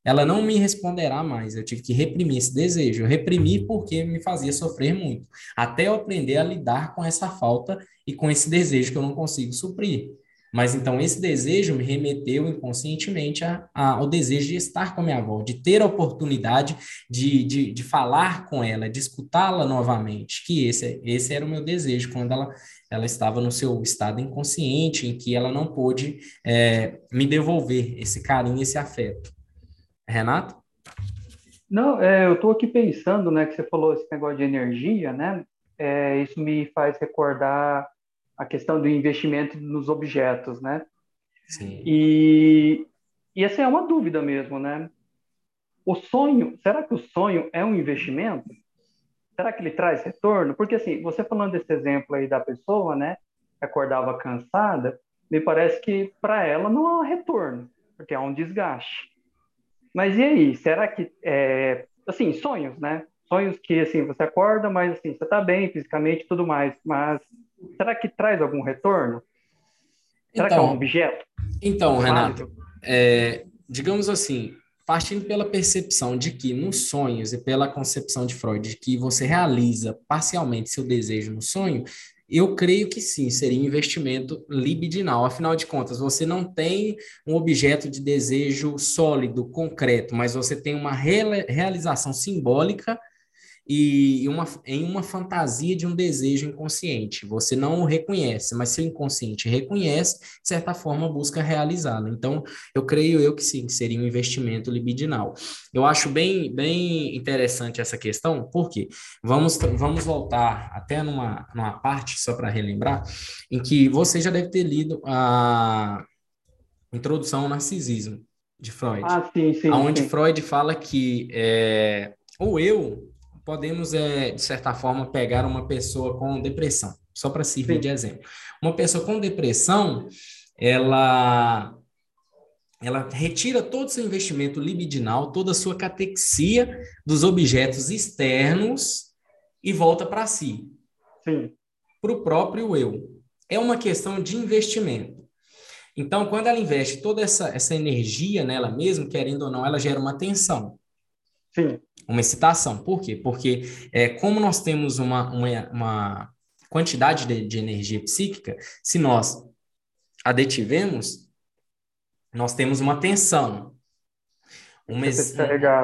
Ela não me responderá mais. Eu tive que reprimir esse desejo. Eu reprimi porque me fazia sofrer muito, até eu aprender a lidar com essa falta e com esse desejo que eu não consigo suprir. Mas então esse desejo me remeteu inconscientemente a, a, ao desejo de estar com a minha avó, de ter a oportunidade de, de, de falar com ela, de escutá-la novamente, que esse, esse era o meu desejo quando ela, ela estava no seu estado inconsciente, em que ela não pôde é, me devolver esse carinho, esse afeto. Renato? Não, é, eu estou aqui pensando, né, que você falou esse negócio de energia, né? É, isso me faz recordar a questão do investimento nos objetos, né? Sim. E, e essa é uma dúvida mesmo, né? O sonho, será que o sonho é um investimento? Será que ele traz retorno? Porque assim, você falando desse exemplo aí da pessoa, né, acordava cansada, me parece que para ela não há retorno, porque há um desgaste. Mas e aí, será que é, assim, sonhos, né? Sonhos que, assim, você acorda, mas, assim, você está bem fisicamente e tudo mais, mas será que traz algum retorno? Será então, que é um então, objeto? Então, Renato, é, digamos assim, partindo pela percepção de que nos sonhos e pela concepção de Freud de que você realiza parcialmente seu desejo no sonho, eu creio que sim, seria um investimento libidinal. Afinal de contas, você não tem um objeto de desejo sólido, concreto, mas você tem uma realização simbólica e uma, em uma fantasia de um desejo inconsciente. Você não o reconhece, mas seu inconsciente reconhece, de certa forma busca realizá-lo. Então, eu creio eu que sim, que seria um investimento libidinal. Eu acho bem, bem interessante essa questão, porque vamos, vamos voltar até numa, numa parte, só para relembrar, em que você já deve ter lido a Introdução ao Narcisismo, de Freud. Ah, sim, sim. Onde. Freud fala que é, o eu podemos, é, de certa forma, pegar uma pessoa com depressão, só para servir Sim. de exemplo. Uma pessoa com depressão, ela ela retira todo o seu investimento libidinal, toda a sua catexia dos objetos externos e volta para si. Para o próprio eu. É uma questão de investimento. Então, quando ela investe toda essa, essa energia nela mesma, querendo ou não, ela gera uma tensão. Sim uma excitação. Por quê? Porque é, como nós temos uma, uma, uma quantidade de, de, energia psíquica, se nós a detivemos, nós temos uma tensão. Uma,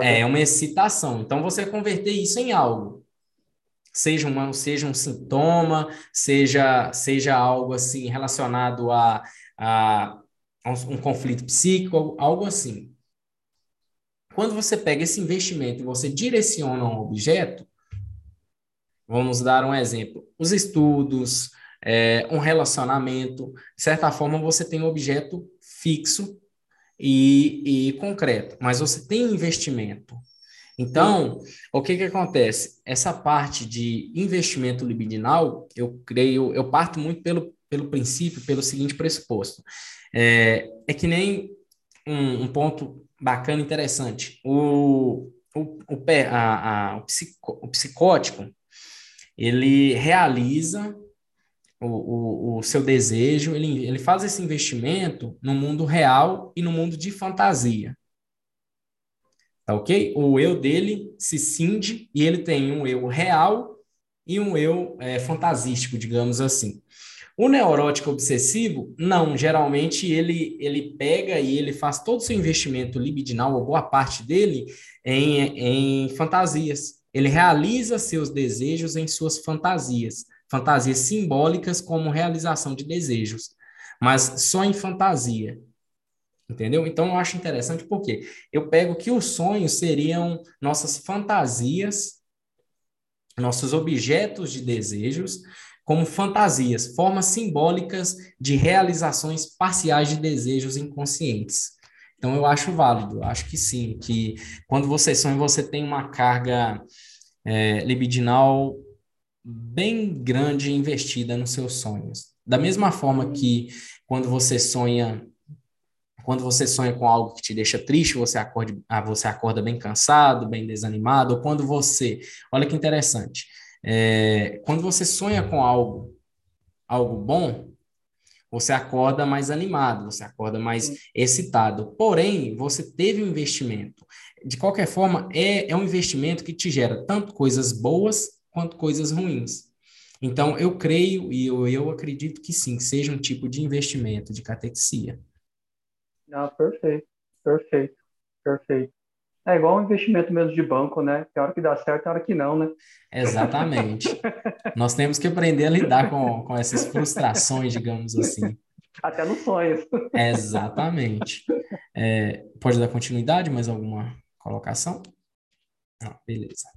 é uma excitação. Então, você converter isso em algo. Seja, uma, seja um sintoma, seja, seja algo assim relacionado a, a, um, um conflito psíquico, algo assim. Quando você pega esse investimento e você direciona um objeto, vamos dar um exemplo, os estudos, é, um relacionamento, de certa forma você tem um objeto fixo e, e concreto, mas você tem investimento. Então, o que que acontece? Essa parte de investimento libidinal, eu creio, eu parto muito pelo, pelo princípio, pelo seguinte pressuposto. É, é que nem um, um ponto bacana, interessante. O, o, o, a, a, o, psico, o psicótico, ele realiza o, o, o, seu desejo, ele, ele faz esse investimento no mundo real e no mundo de fantasia. Tá ok? O eu dele se cinde e ele tem um eu real e um eu é, fantasístico, digamos assim. O neurótico obsessivo, não, geralmente ele, ele pega e ele faz todo o seu investimento libidinal, ou boa parte dele, em, em fantasias. Ele realiza seus desejos em suas fantasias, fantasias simbólicas como realização de desejos, mas só em fantasia. Entendeu? Então eu acho interessante porque eu pego que os sonhos seriam nossas fantasias, nossos objetos de desejos, como fantasias, formas simbólicas de realizações parciais de desejos inconscientes. Então, eu acho válido, acho que sim, que quando você sonha, você tem uma carga é, libidinal bem grande investida nos seus sonhos. Da mesma forma que quando você sonha quando você sonha com algo que te deixa triste, você acorda, ah, você acorda bem cansado, bem desanimado, ou quando você, olha que interessante, é, quando você sonha com algo, algo bom, você acorda mais animado, você acorda mais excitado. Porém, você teve um investimento. De qualquer forma, é, é um investimento que te gera tanto coisas boas quanto coisas ruins. Então, eu creio e eu, eu acredito que sim, que seja um tipo de investimento de catexia. Ah, perfeito, perfeito, perfeito. É igual um investimento mesmo de banco, né? Tem hora que dá certo, tem hora que não, né? Exatamente. Nós temos que aprender a lidar com, com essas frustrações, digamos assim. Até nos sonhos. Exatamente. É, pode dar continuidade? Mais alguma colocação? Ah, beleza.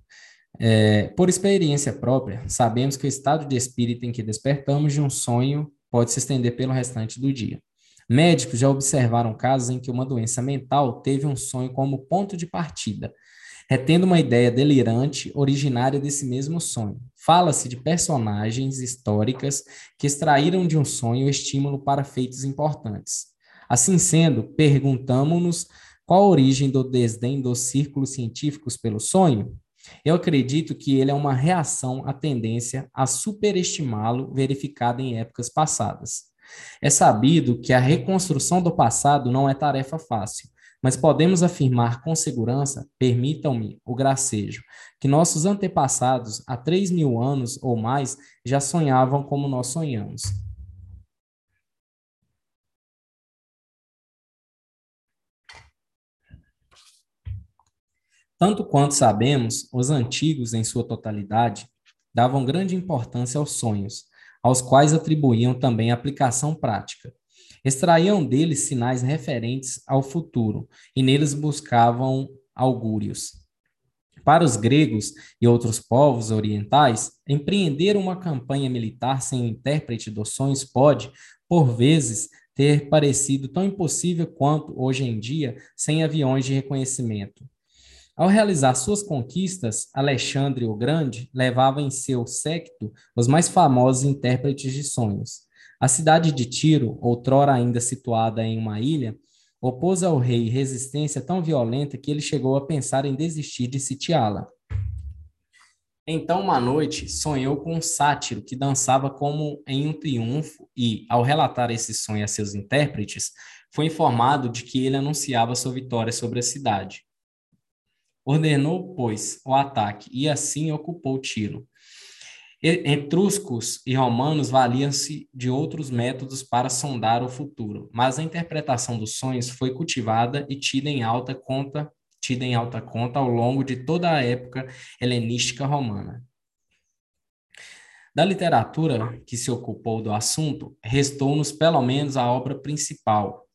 É, por experiência própria, sabemos que o estado de espírito em que despertamos de um sonho pode se estender pelo restante do dia. Médicos já observaram casos em que uma doença mental teve um sonho como ponto de partida, retendo uma ideia delirante originária desse mesmo sonho. Fala-se de personagens históricas que extraíram de um sonho estímulo para feitos importantes. Assim sendo, perguntamos-nos qual a origem do desdém dos círculos científicos pelo sonho? Eu acredito que ele é uma reação à tendência a superestimá-lo verificada em épocas passadas. É sabido que a reconstrução do passado não é tarefa fácil, mas podemos afirmar com segurança, permitam-me o gracejo, que nossos antepassados, há três mil anos ou mais, já sonhavam como nós sonhamos. Tanto quanto sabemos, os antigos, em sua totalidade, davam grande importância aos sonhos, aos quais atribuíam também aplicação prática. Extraíam deles sinais referentes ao futuro e neles buscavam augúrios. Para os gregos e outros povos orientais, empreender uma campanha militar sem intérprete dos sonhos pode, por vezes, ter parecido tão impossível quanto, hoje em dia, sem aviões de reconhecimento. Ao realizar suas conquistas, Alexandre o Grande levava em seu séquito os mais famosos intérpretes de sonhos. A cidade de Tiro, outrora ainda situada em uma ilha, opôs ao rei resistência tão violenta que ele chegou a pensar em desistir de sitiá-la. Então, uma noite, sonhou com um sátiro que dançava como em um triunfo e, ao relatar esse sonho a seus intérpretes, foi informado de que ele anunciava sua vitória sobre a cidade. Ordenou, pois, o ataque e assim ocupou Tiro. Etruscos e romanos valiam-se de outros métodos para sondar o futuro, mas a interpretação dos sonhos foi cultivada e tida em alta conta, tida em alta conta ao longo de toda a época helenística romana. Da literatura que se ocupou do assunto, restou-nos pelo menos a obra principal,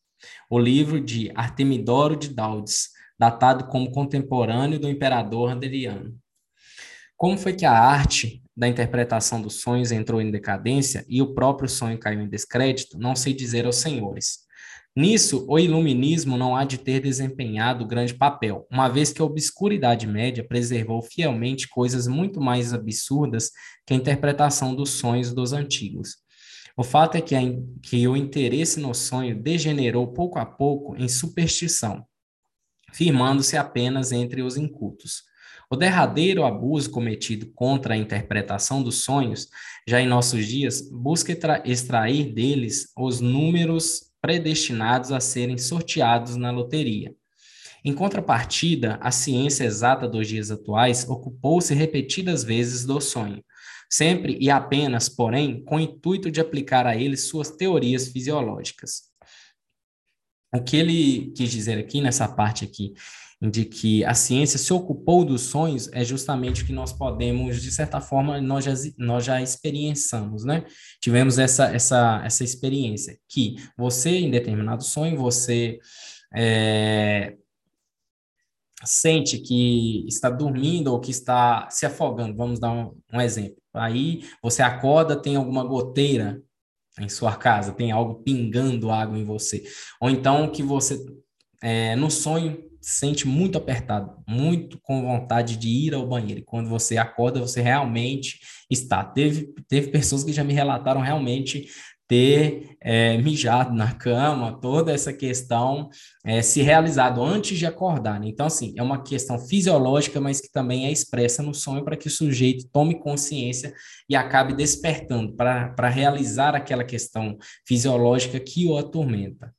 o livro de Artemidoro de Daudes, datado como contemporâneo do imperador Adriano. Como foi que a arte da interpretação dos sonhos entrou em decadência e o próprio sonho caiu em descrédito, não sei dizer aos senhores. Nisso, o iluminismo não há de ter desempenhado grande papel, uma vez que a obscuridade média preservou fielmente coisas muito mais absurdas que a interpretação dos sonhos dos antigos. O fato é que, a, que o interesse no sonho degenerou pouco a pouco em superstição, firmando-se apenas entre os incultos. O derradeiro abuso cometido contra a interpretação dos sonhos, já em nossos dias, busca extrair deles os números predestinados a serem sorteados na loteria. Em contrapartida, a ciência exata dos dias atuais ocupou-se repetidas vezes do sonho, sempre e apenas, porém, com o intuito de aplicar a ele suas teorias fisiológicas. O que ele quis dizer aqui, nessa parte aqui, de que a ciência se ocupou dos sonhos, é justamente o que nós podemos, de certa forma, nós já, nós já experienciamos, né? Tivemos essa, essa, essa experiência, que você, em determinado sonho, você é, sente que está dormindo ou que está se afogando, vamos dar um, um exemplo. Aí você acorda, tem alguma goteira em sua casa, tem algo pingando água em você. Ou então que você, é, no sonho, sente muito apertado, muito com vontade de ir ao banheiro. E quando você acorda, você realmente está. Teve, teve pessoas que já me relataram realmente ter é, mijado na cama, toda essa questão é, se realizado antes de acordar. Né? Então, assim, é uma questão fisiológica, mas que também é expressa no sonho para que o sujeito tome consciência e acabe despertando para realizar aquela questão fisiológica que o atormenta.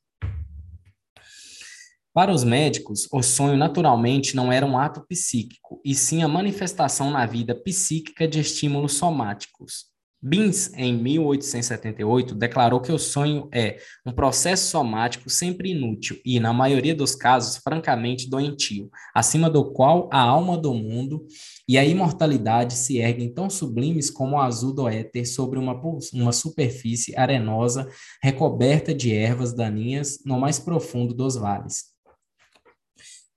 Para os médicos, o sonho naturalmente não era um ato psíquico, e sim a manifestação na vida psíquica de estímulos somáticos. Bins, em 1878, declarou que o sonho é um processo somático sempre inútil e, na maioria dos casos, francamente doentio, acima do qual a alma do mundo e a imortalidade se erguem tão sublimes como o azul do éter sobre uma, uma superfície arenosa recoberta de ervas daninhas no mais profundo dos vales.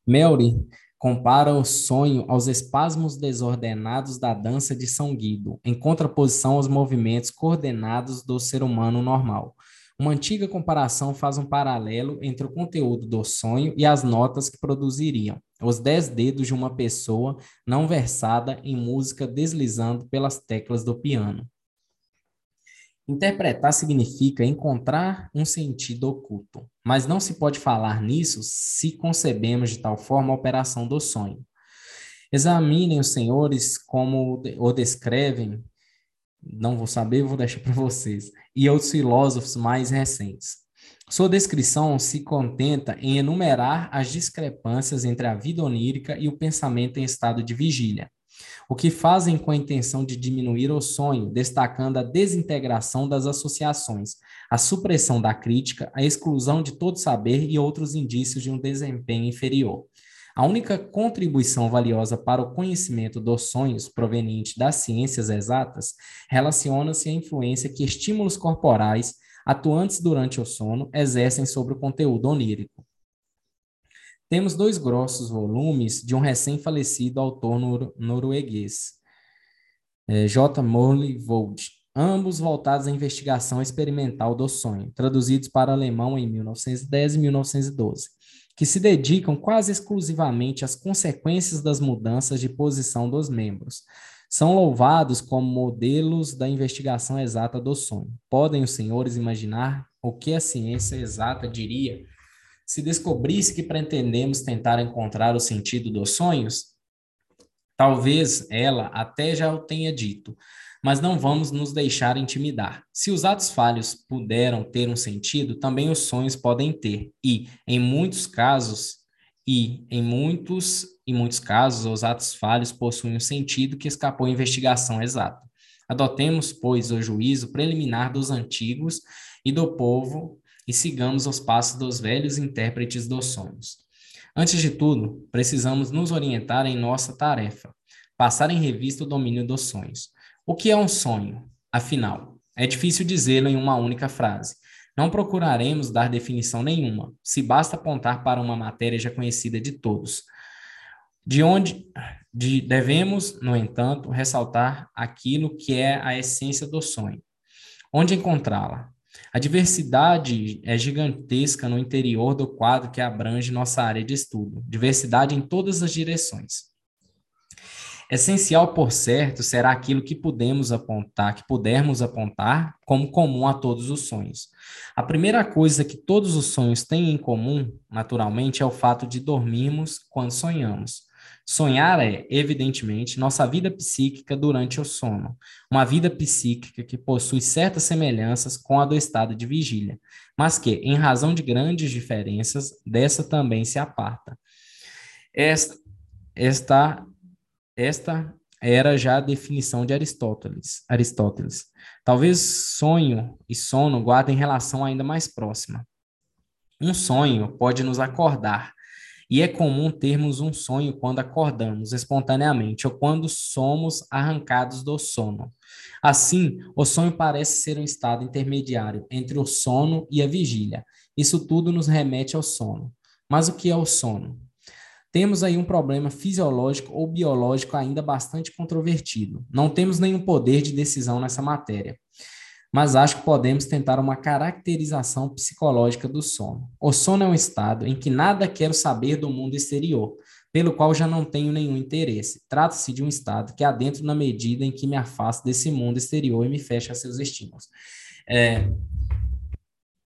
Melry compara o sonho aos espasmos desordenados da dança de São Guido, em contraposição aos movimentos coordenados do ser humano normal. Uma antiga comparação faz um paralelo entre o conteúdo do sonho e as notas que produziriam, os dez dedos de uma pessoa não versada em música deslizando pelas teclas do piano. Interpretar significa encontrar um sentido oculto, mas não se pode falar nisso se concebemos de tal forma a operação do sonho. Examinem os senhores como o descrevem, não vou saber, vou deixar para vocês, e outros filósofos mais recentes. Sua descrição se contenta em enumerar as discrepâncias entre a vida onírica e o pensamento em estado de vigília, o que fazem com a intenção de diminuir o sonho, destacando a desintegração das associações, a supressão da crítica, a exclusão de todo saber e outros indícios de um desempenho inferior. A única contribuição valiosa para o conhecimento dos sonhos proveniente das ciências exatas relaciona-se à influência que estímulos corporais atuantes durante o sono exercem sobre o conteúdo onírico. Temos dois grossos volumes de um recém-falecido autor nor norueguês, é, J. Morley Vold, ambos voltados à investigação experimental do sonho, traduzidos para alemão em 1910 e 1912 que se dedicam quase exclusivamente às consequências das mudanças de posição dos membros. São louvados como modelos da investigação exata do sonho. Podem os senhores imaginar o que a ciência exata diria se descobrisse que pretendemos tentar encontrar o sentido dos sonhos? Talvez ela até já o tenha dito, mas não vamos nos deixar intimidar. Se os atos falhos puderam ter um sentido, também os sonhos podem ter, e, em muitos casos, e em muitos e muitos casos, os atos falhos possuem um sentido que escapou à investigação exata. Adotemos, pois, o juízo preliminar dos antigos e do povo e sigamos os passos dos velhos intérpretes dos sonhos. Antes de tudo, precisamos nos orientar em nossa tarefa, passar em revista o domínio dos sonhos. O que é um sonho? Afinal, é difícil dizê-lo em uma única frase. Não procuraremos dar definição nenhuma, se basta apontar para uma matéria já conhecida de todos. De onde de, devemos, no entanto, ressaltar aquilo que é a essência do sonho. Onde encontrá-la? A diversidade é gigantesca no interior do quadro que abrange nossa área de estudo, diversidade em todas as direções. Essencial, por certo, será aquilo que podemos apontar, que pudermos apontar como comum a todos os sonhos. A primeira coisa que todos os sonhos têm em comum, naturalmente, é o fato de dormirmos quando sonhamos. Sonhar é, evidentemente, nossa vida psíquica durante o sono, uma vida psíquica que possui certas semelhanças com a do estado de vigília, mas que, em razão de grandes diferenças, dessa também se aparta. Esta, esta esta era já a definição de Aristóteles. Aristóteles. Talvez sonho e sono guardem relação ainda mais próxima. Um sonho pode nos acordar, e é comum termos um sonho quando acordamos espontaneamente ou quando somos arrancados do sono. Assim, o sonho parece ser um estado intermediário entre o sono e a vigília. Isso tudo nos remete ao sono. Mas o que é o sono? Temos aí um problema fisiológico ou biológico ainda bastante controvertido. Não temos nenhum poder de decisão nessa matéria, mas acho que podemos tentar uma caracterização psicológica do sono. O sono é um estado em que nada quero saber do mundo exterior, pelo qual já não tenho nenhum interesse. Trata-se de um estado que adentro na medida em que me afasto desse mundo exterior e me fecha a seus estímulos. É,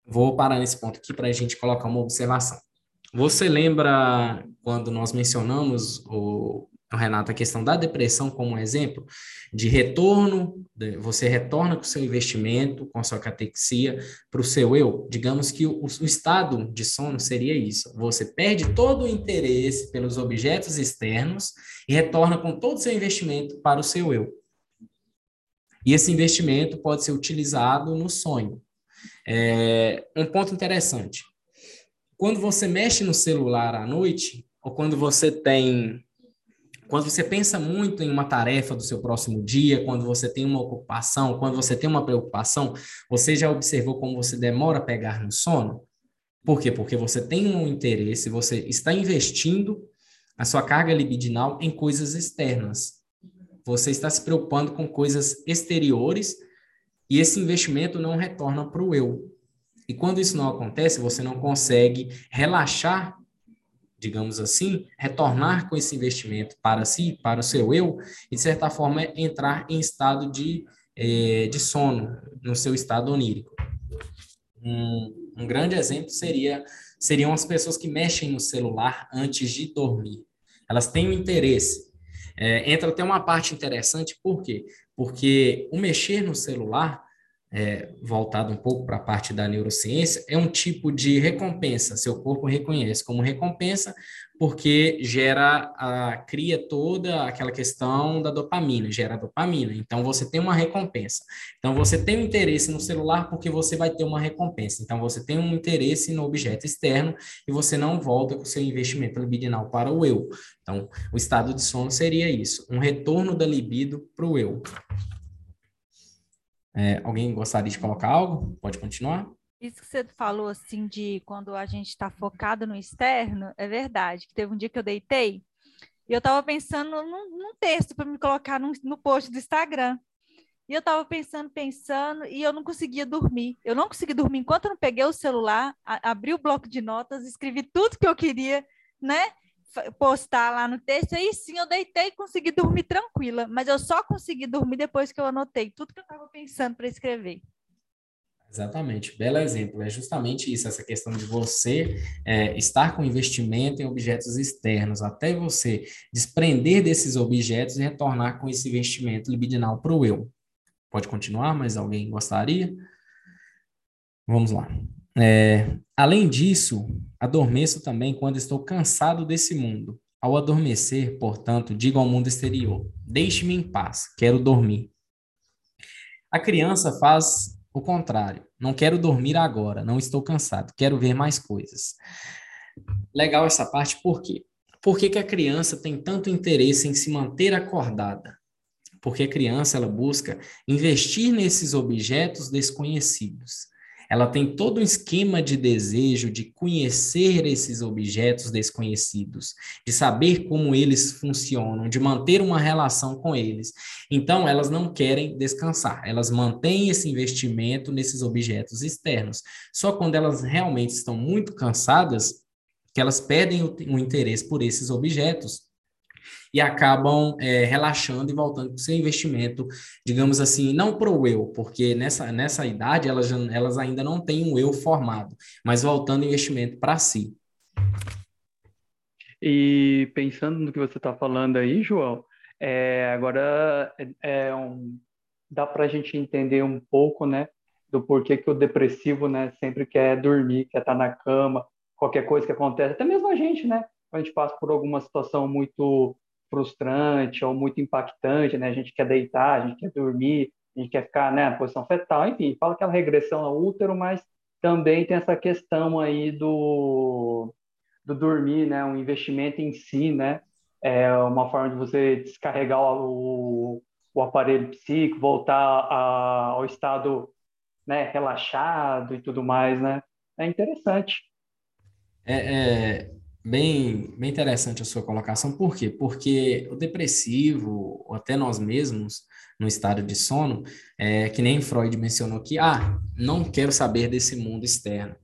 vou parar nesse ponto aqui para a gente colocar uma observação. Você lembra quando nós mencionamos, o, Renato, a questão da depressão como um exemplo de retorno, você retorna com o seu investimento, com a sua catexia para o seu eu? Digamos que o, o estado de sono seria isso. Você perde todo o interesse pelos objetos externos e retorna com todo o seu investimento para o seu eu. E esse investimento pode ser utilizado no sonho. É, um ponto interessante quando você mexe no celular à noite, ou quando você tem. Quando você pensa muito em uma tarefa do seu próximo dia, quando você tem uma ocupação, quando você tem uma preocupação, você já observou como você demora a pegar no sono? Por quê? Porque você tem um interesse, você está investindo a sua carga libidinal em coisas externas. Você está se preocupando com coisas exteriores e esse investimento não retorna para o eu. E quando isso não acontece, você não consegue relaxar, digamos assim, retornar com esse investimento para si, para o seu eu, e de certa forma entrar em estado de, é, de sono, no seu estado onírico. Um, um grande exemplo seria seriam as pessoas que mexem no celular antes de dormir. Elas têm um interesse. É, entra até uma parte interessante, por quê? Porque o mexer no celular, é, voltado um pouco para a parte da neurociência, é um tipo de recompensa. Seu corpo reconhece como recompensa porque gera a cria toda aquela questão da dopamina, gera dopamina. Então você tem uma recompensa. Então você tem um interesse no celular porque você vai ter uma recompensa. Então você tem um interesse no objeto externo e você não volta com seu investimento libidinal para o eu. Então o estado de sono seria isso, um retorno da libido para o eu. É, alguém gostaria de colocar algo? Pode continuar? Isso que você falou assim de quando a gente está focado no externo, é verdade. Que teve um dia que eu deitei e eu estava pensando num, num texto para me colocar no, no post do Instagram. E eu estava pensando, pensando, e eu não conseguia dormir. Eu não consegui dormir enquanto eu não peguei o celular, a, abri o bloco de notas, escrevi tudo que eu queria, né? Postar lá no texto. Aí sim eu deitei e consegui dormir tranquila. Mas eu só consegui dormir depois que eu anotei tudo que eu estava pensando para escrever. Exatamente, belo exemplo. É justamente isso, essa questão de você é, estar com investimento em objetos externos, até você desprender desses objetos e retornar com esse investimento libidinal para o eu. Pode continuar, mas alguém gostaria? Vamos lá. É, além disso, adormeço também quando estou cansado desse mundo. Ao adormecer, portanto, digo ao mundo exterior: deixe-me em paz, quero dormir. A criança faz o contrário. Não quero dormir agora, não estou cansado, quero ver mais coisas. Legal essa parte, por quê? Por que, que a criança tem tanto interesse em se manter acordada? Porque a criança ela busca investir nesses objetos desconhecidos. Ela tem todo um esquema de desejo de conhecer esses objetos desconhecidos, de saber como eles funcionam, de manter uma relação com eles. Então, elas não querem descansar, elas mantêm esse investimento nesses objetos externos. Só quando elas realmente estão muito cansadas, que elas perdem o, o interesse por esses objetos e acabam é, relaxando e voltando para o seu investimento, digamos assim, não para o eu, porque nessa, nessa idade elas, elas ainda não têm um eu formado, mas voltando investimento para si. E pensando no que você está falando aí, João, é, agora é, é um, dá para a gente entender um pouco, né, do porquê que o depressivo, né, sempre quer dormir, quer estar tá na cama, qualquer coisa que acontece, até mesmo a gente, né, quando a gente passa por alguma situação muito frustrante ou muito impactante, né? A gente quer deitar, a gente quer dormir, a gente quer ficar, né, na posição fetal, enfim, fala aquela regressão ao útero, mas também tem essa questão aí do, do dormir, né? Um investimento em si, né? É uma forma de você descarregar o, o aparelho psíquico, voltar a, ao estado né, relaxado e tudo mais, né? É interessante. É, é, Bem, bem interessante a sua colocação. Por quê? Porque o depressivo, ou até nós mesmos, no estado de sono, é que nem Freud mencionou que, ah, não quero saber desse mundo externo.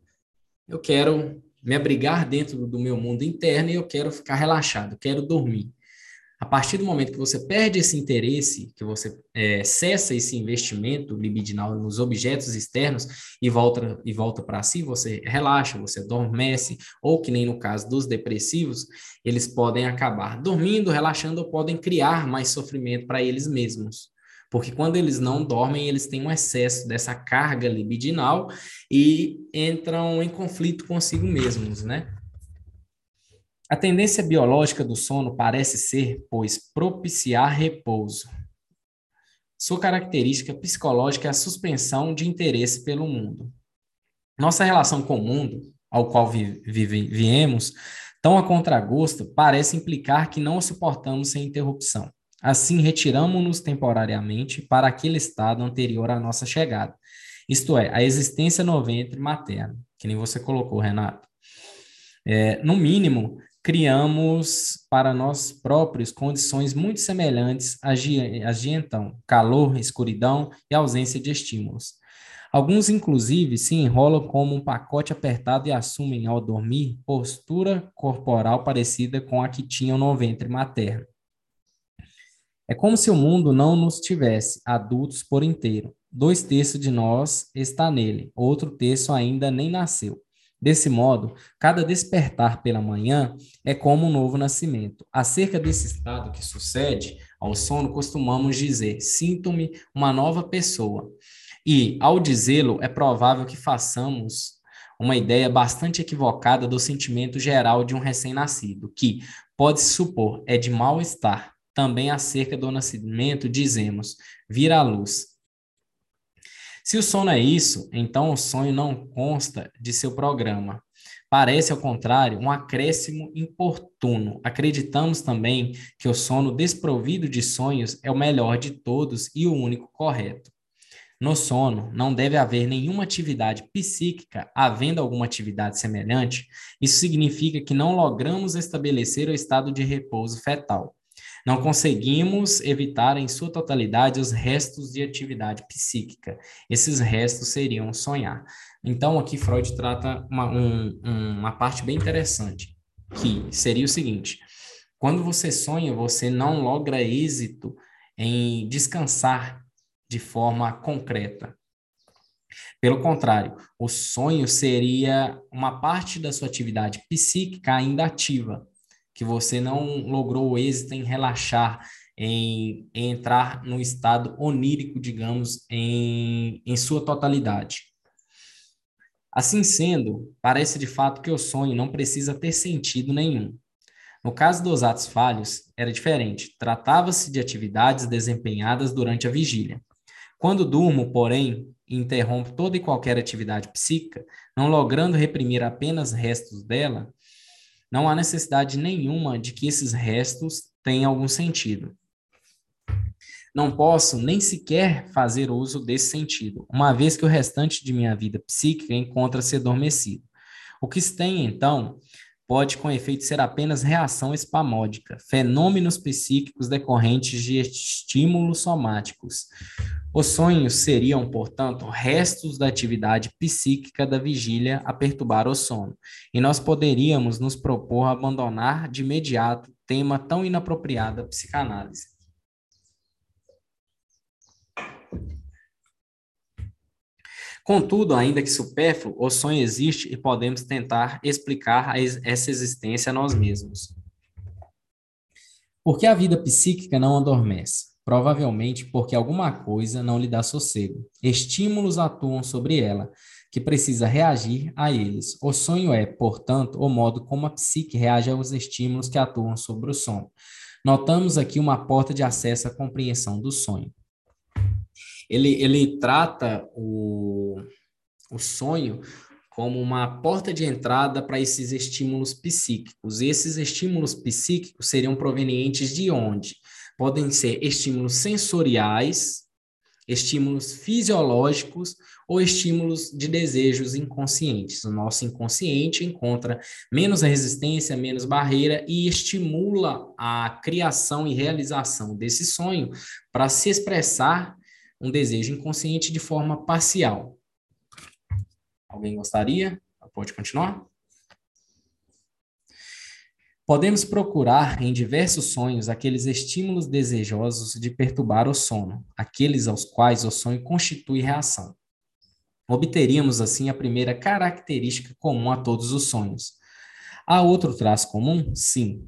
Eu quero me abrigar dentro do meu mundo interno e eu quero ficar relaxado, quero dormir. A partir do momento que você perde esse interesse, que você é, cessa esse investimento libidinal nos objetos externos e volta e volta para si, você relaxa, você adormece, ou que nem no caso dos depressivos, eles podem acabar dormindo, relaxando ou podem criar mais sofrimento para eles mesmos. Porque quando eles não dormem, eles têm um excesso dessa carga libidinal e entram em conflito consigo mesmos, né? A tendência biológica do sono parece ser, pois, propiciar repouso. Sua característica psicológica é a suspensão de interesse pelo mundo. Nossa relação com o mundo, ao qual vi vi viemos, tão a contragosto, parece implicar que não o suportamos sem interrupção. Assim, retiramos-nos temporariamente para aquele estado anterior à nossa chegada, isto é, a existência no ventre materno, que nem você colocou, Renato. É, no mínimo, criamos para nós próprios condições muito semelhantes às de, às de então, calor, escuridão e ausência de estímulos. Alguns, inclusive, se enrolam como um pacote apertado e assumem, ao dormir, postura corporal parecida com a que tinham no ventre materno. É como se o mundo não nos tivesse, adultos por inteiro. Dois terços de nós está nele, outro terço ainda nem nasceu. Desse modo, cada despertar pela manhã é como um novo nascimento. Acerca desse estado que sucede ao sono, costumamos dizer: sinto-me uma nova pessoa. E, ao dizê-lo, é provável que façamos uma ideia bastante equivocada do sentimento geral de um recém-nascido, que, pode-se supor, é de mal-estar. Também acerca do nascimento, dizemos: vir à luz. Se o sono é isso, então o sonho não consta de seu programa. Parece, ao contrário, um acréscimo importuno. Acreditamos também que o sono desprovido de sonhos é o melhor de todos e o único correto. No sono, não deve haver nenhuma atividade psíquica, havendo alguma atividade semelhante, isso significa que não logramos estabelecer o estado de repouso fetal. Não conseguimos evitar em sua totalidade os restos de atividade psíquica. Esses restos seriam sonhar. Então, aqui Freud trata uma, um, uma parte bem interessante, que seria o seguinte: quando você sonha, você não logra êxito em descansar de forma concreta. Pelo contrário, o sonho seria uma parte da sua atividade psíquica ainda ativa que você não logrou o êxito em relaxar, em, em entrar no estado onírico, digamos, em, em sua totalidade. Assim sendo, parece de fato que o sonho não precisa ter sentido nenhum. No caso dos atos falhos, era diferente. Tratava-se de atividades desempenhadas durante a vigília. Quando durmo, porém, interrompo toda e qualquer atividade psíquica, não logrando reprimir apenas restos dela, não há necessidade nenhuma de que esses restos tenham algum sentido. Não posso nem sequer fazer uso desse sentido, uma vez que o restante de minha vida psíquica encontra-se adormecido. O que se tem, então, pode com efeito ser apenas reação espamódica, fenômenos psíquicos decorrentes de estímulos somáticos. Os sonhos seriam, portanto, restos da atividade psíquica da vigília a perturbar o sono, e nós poderíamos nos propor abandonar de imediato tema tão inapropriado à psicanálise. Contudo, ainda que supérfluo, o sonho existe e podemos tentar explicar essa existência a nós mesmos. Por que a vida psíquica não adormece? Provavelmente porque alguma coisa não lhe dá sossego. Estímulos atuam sobre ela, que precisa reagir a eles. O sonho é, portanto, o modo como a psique reage aos estímulos que atuam sobre o sono. Notamos aqui uma porta de acesso à compreensão do sonho ele, ele trata o, o sonho como uma porta de entrada para esses estímulos psíquicos. E esses estímulos psíquicos seriam provenientes de onde? Podem ser estímulos sensoriais, estímulos fisiológicos ou estímulos de desejos inconscientes. O nosso inconsciente encontra menos resistência, menos barreira e estimula a criação e realização desse sonho para se expressar um desejo inconsciente de forma parcial. Alguém gostaria? Pode continuar? Podemos procurar em diversos sonhos aqueles estímulos desejosos de perturbar o sono, aqueles aos quais o sonho constitui reação. Obteríamos assim a primeira característica comum a todos os sonhos. Há outro traço comum? Sim,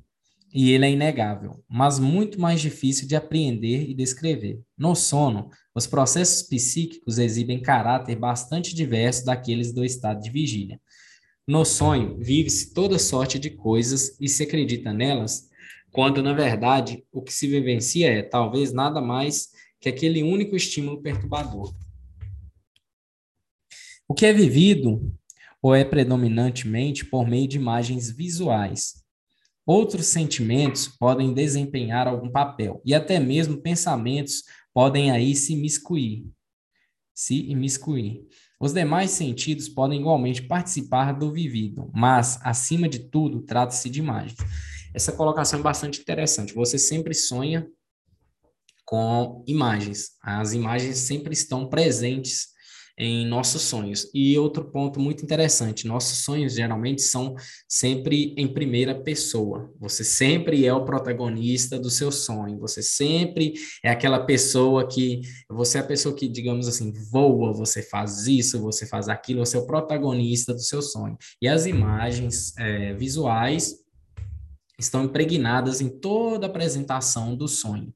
e ele é inegável, mas muito mais difícil de apreender e descrever. No sono, os processos psíquicos exibem caráter bastante diverso daqueles do estado de vigília. No sonho, vive-se toda sorte de coisas e se acredita nelas, quando, na verdade, o que se vivencia é, talvez, nada mais que aquele único estímulo perturbador. O que é vivido ou é predominantemente por meio de imagens visuais, Outros sentimentos podem desempenhar algum papel e até mesmo pensamentos podem aí se imiscuir. Se imiscuir. Os demais sentidos podem igualmente participar do vivido, mas, acima de tudo, trata-se de imagens. Essa colocação é bastante interessante. Você sempre sonha com imagens. As imagens sempre estão presentes em nossos sonhos. E outro ponto muito interessante, nossos sonhos geralmente são sempre em primeira pessoa. Você sempre é o protagonista do seu sonho. Você sempre é aquela pessoa que você é a pessoa que, digamos assim, voa, você faz isso, você faz aquilo, você é o protagonista do seu sonho. E as imagens é, visuais estão impregnadas em toda a apresentação do sonho.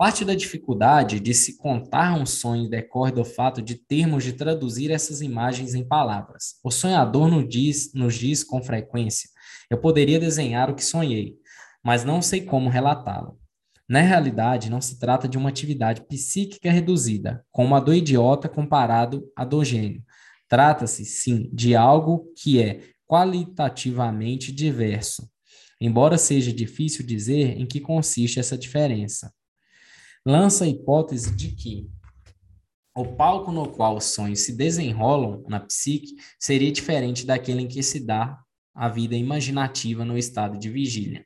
Parte da dificuldade de se contar um sonho decorre do fato de termos de traduzir essas imagens em palavras. O sonhador nos diz, nos diz com frequência: Eu poderia desenhar o que sonhei, mas não sei como relatá-lo. Na realidade, não se trata de uma atividade psíquica reduzida, como a do idiota comparado à do gênio. Trata-se, sim, de algo que é qualitativamente diverso, embora seja difícil dizer em que consiste essa diferença lança a hipótese de que o palco no qual os sonhos se desenrolam na psique seria diferente daquele em que se dá a vida imaginativa no estado de vigília.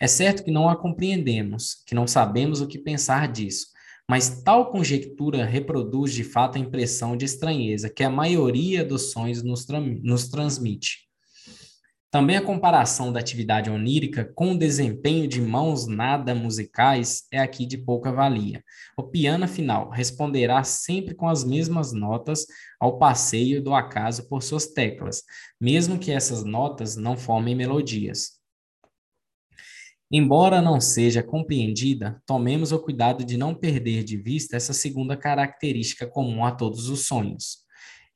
É certo que não a compreendemos, que não sabemos o que pensar disso, mas tal conjectura reproduz de fato a impressão de estranheza que a maioria dos sonhos nos, nos transmite. Também a comparação da atividade onírica com o desempenho de mãos nada musicais é aqui de pouca valia. O piano, afinal, responderá sempre com as mesmas notas ao passeio do acaso por suas teclas, mesmo que essas notas não formem melodias. Embora não seja compreendida, tomemos o cuidado de não perder de vista essa segunda característica comum a todos os sonhos.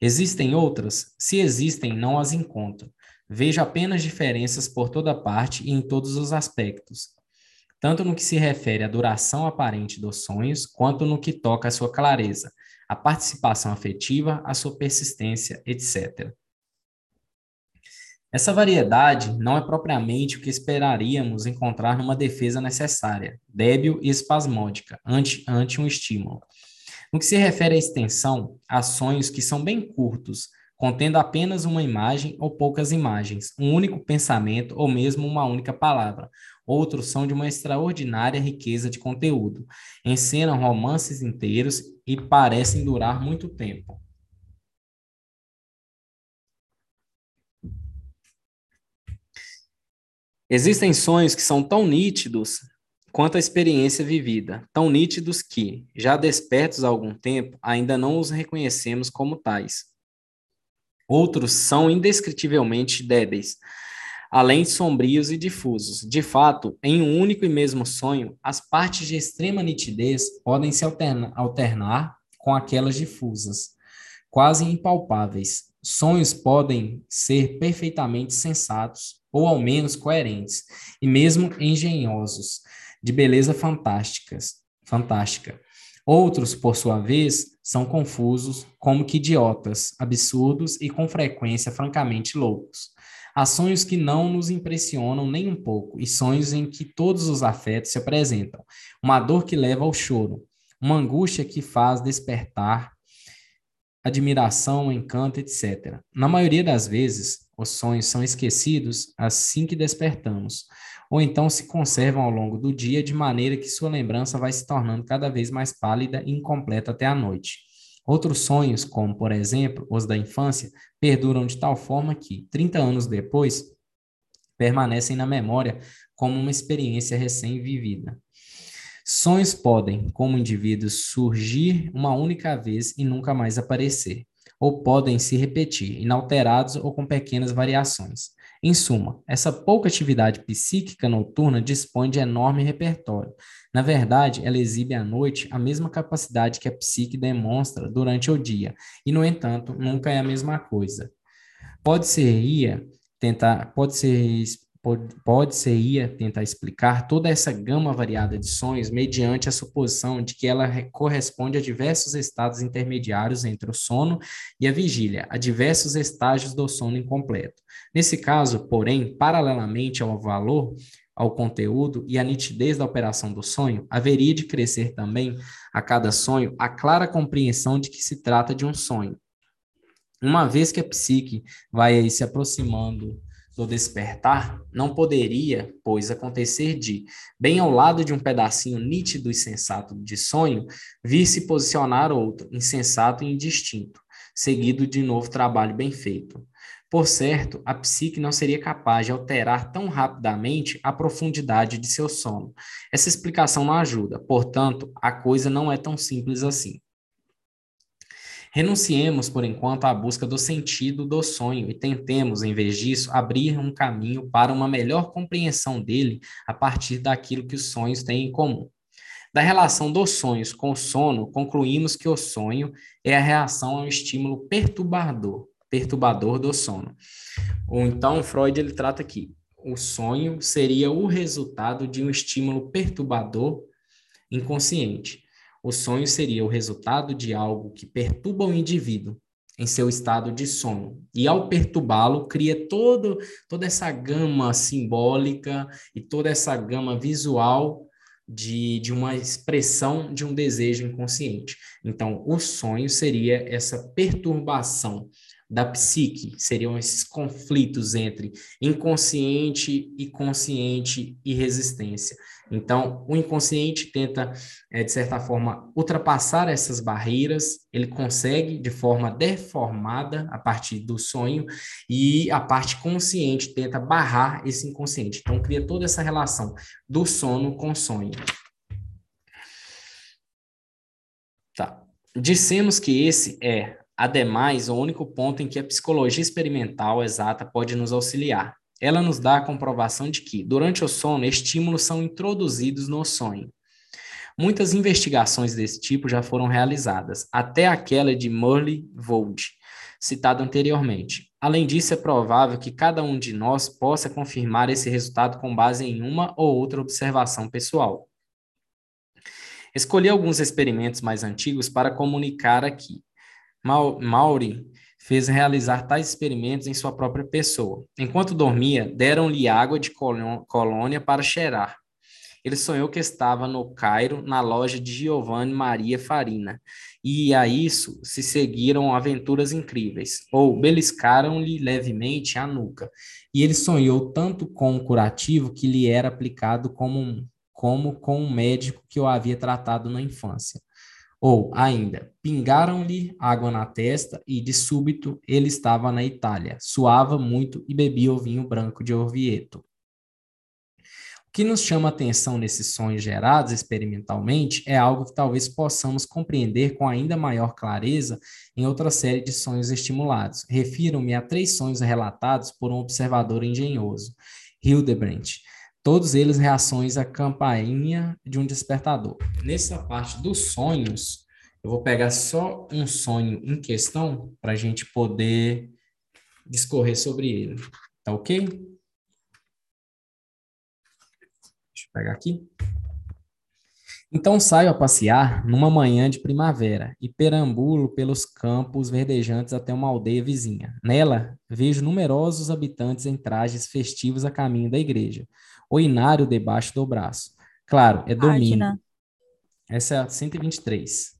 Existem outras? Se existem, não as encontro. Vejo apenas diferenças por toda parte e em todos os aspectos, tanto no que se refere à duração aparente dos sonhos, quanto no que toca à sua clareza, à participação afetiva, à sua persistência, etc. Essa variedade não é propriamente o que esperaríamos encontrar numa defesa necessária, débil e espasmódica, ante, ante um estímulo. No que se refere à extensão, há sonhos que são bem curtos, contendo apenas uma imagem ou poucas imagens, um único pensamento ou mesmo uma única palavra. Outros são de uma extraordinária riqueza de conteúdo, encenam romances inteiros e parecem durar muito tempo. Existem sonhos que são tão nítidos quanto a experiência vivida, tão nítidos que, já despertos há algum tempo, ainda não os reconhecemos como tais. Outros são indescritivelmente débeis, além de sombrios e difusos. De fato, em um único e mesmo sonho, as partes de extrema nitidez podem se alterna alternar com aquelas difusas, quase impalpáveis. Sonhos podem ser perfeitamente sensatos, ou ao menos coerentes, e mesmo engenhosos, de beleza fantásticas, fantástica. Outros, por sua vez, são confusos, como que idiotas, absurdos e com frequência francamente loucos. Há sonhos que não nos impressionam nem um pouco, e sonhos em que todos os afetos se apresentam. Uma dor que leva ao choro, uma angústia que faz despertar admiração, encanto, etc. Na maioria das vezes, os sonhos são esquecidos assim que despertamos ou então se conservam ao longo do dia de maneira que sua lembrança vai se tornando cada vez mais pálida e incompleta até a noite. Outros sonhos, como por exemplo os da infância, perduram de tal forma que, 30 anos depois, permanecem na memória como uma experiência recém-vivida. Sonhos podem, como indivíduos, surgir uma única vez e nunca mais aparecer, ou podem se repetir, inalterados ou com pequenas variações. Em suma, essa pouca atividade psíquica noturna dispõe de enorme repertório. Na verdade, ela exibe à noite a mesma capacidade que a psique demonstra durante o dia, e, no entanto, nunca é a mesma coisa. Pode ser ia tentar, pode ser pode, pode ser ia tentar explicar toda essa gama variada de sonhos mediante a suposição de que ela corresponde a diversos estados intermediários entre o sono e a vigília, a diversos estágios do sono incompleto. Nesse caso, porém, paralelamente ao valor, ao conteúdo e à nitidez da operação do sonho, haveria de crescer também a cada sonho a clara compreensão de que se trata de um sonho. Uma vez que a psique vai se aproximando do despertar não poderia, pois, acontecer de, bem ao lado de um pedacinho nítido e sensato de sonho, vir se posicionar outro, insensato e indistinto, seguido de novo trabalho bem feito. Por certo, a psique não seria capaz de alterar tão rapidamente a profundidade de seu sono. Essa explicação não ajuda, portanto, a coisa não é tão simples assim. Renunciemos, por enquanto, à busca do sentido do sonho e tentemos, em vez disso, abrir um caminho para uma melhor compreensão dele a partir daquilo que os sonhos têm em comum. Da relação dos sonhos com o sono, concluímos que o sonho é a reação ao estímulo perturbador, perturbador do sono. Ou então, Freud ele trata aqui, o sonho seria o resultado de um estímulo perturbador inconsciente. O sonho seria o resultado de algo que perturba o indivíduo em seu estado de sono. E ao perturbá-lo, cria todo, toda essa gama simbólica e toda essa gama visual de, de uma expressão de um desejo inconsciente. Então, o sonho seria essa perturbação da psique, seriam esses conflitos entre inconsciente e consciente e resistência. Então, o inconsciente tenta, é, de certa forma, ultrapassar essas barreiras, ele consegue de forma deformada a partir do sonho, e a parte consciente tenta barrar esse inconsciente. Então, cria toda essa relação do sono com sonho. Tá. Dissemos que esse é Ademais, o único ponto em que a psicologia experimental exata pode nos auxiliar. Ela nos dá a comprovação de que, durante o sono, estímulos são introduzidos no sonho. Muitas investigações desse tipo já foram realizadas, até aquela de Murley Vold, citada anteriormente. Além disso, é provável que cada um de nós possa confirmar esse resultado com base em uma ou outra observação pessoal. Escolhi alguns experimentos mais antigos para comunicar aqui. Maury fez realizar tais experimentos em sua própria pessoa. Enquanto dormia, deram-lhe água de colônia para cheirar. Ele sonhou que estava no Cairo, na loja de Giovanni Maria Farina, e a isso se seguiram aventuras incríveis, ou beliscaram-lhe levemente a nuca. E ele sonhou tanto com um curativo que lhe era aplicado como, como com um médico que o havia tratado na infância. Ou, ainda, pingaram-lhe água na testa e, de súbito, ele estava na Itália, suava muito e bebia o vinho branco de Orvieto. O que nos chama atenção nesses sonhos gerados experimentalmente é algo que talvez possamos compreender com ainda maior clareza em outra série de sonhos estimulados. Refiro-me a três sonhos relatados por um observador engenhoso, Hildebrandt todos eles reações à campainha de um despertador. Nessa parte dos sonhos, eu vou pegar só um sonho em questão para a gente poder discorrer sobre ele. Tá ok? Deixa eu pegar aqui. Então saio a passear numa manhã de primavera e perambulo pelos campos verdejantes até uma aldeia vizinha. Nela, vejo numerosos habitantes em trajes festivos a caminho da igreja o inário debaixo do braço. Claro, é domingo. Página. Essa é a 123.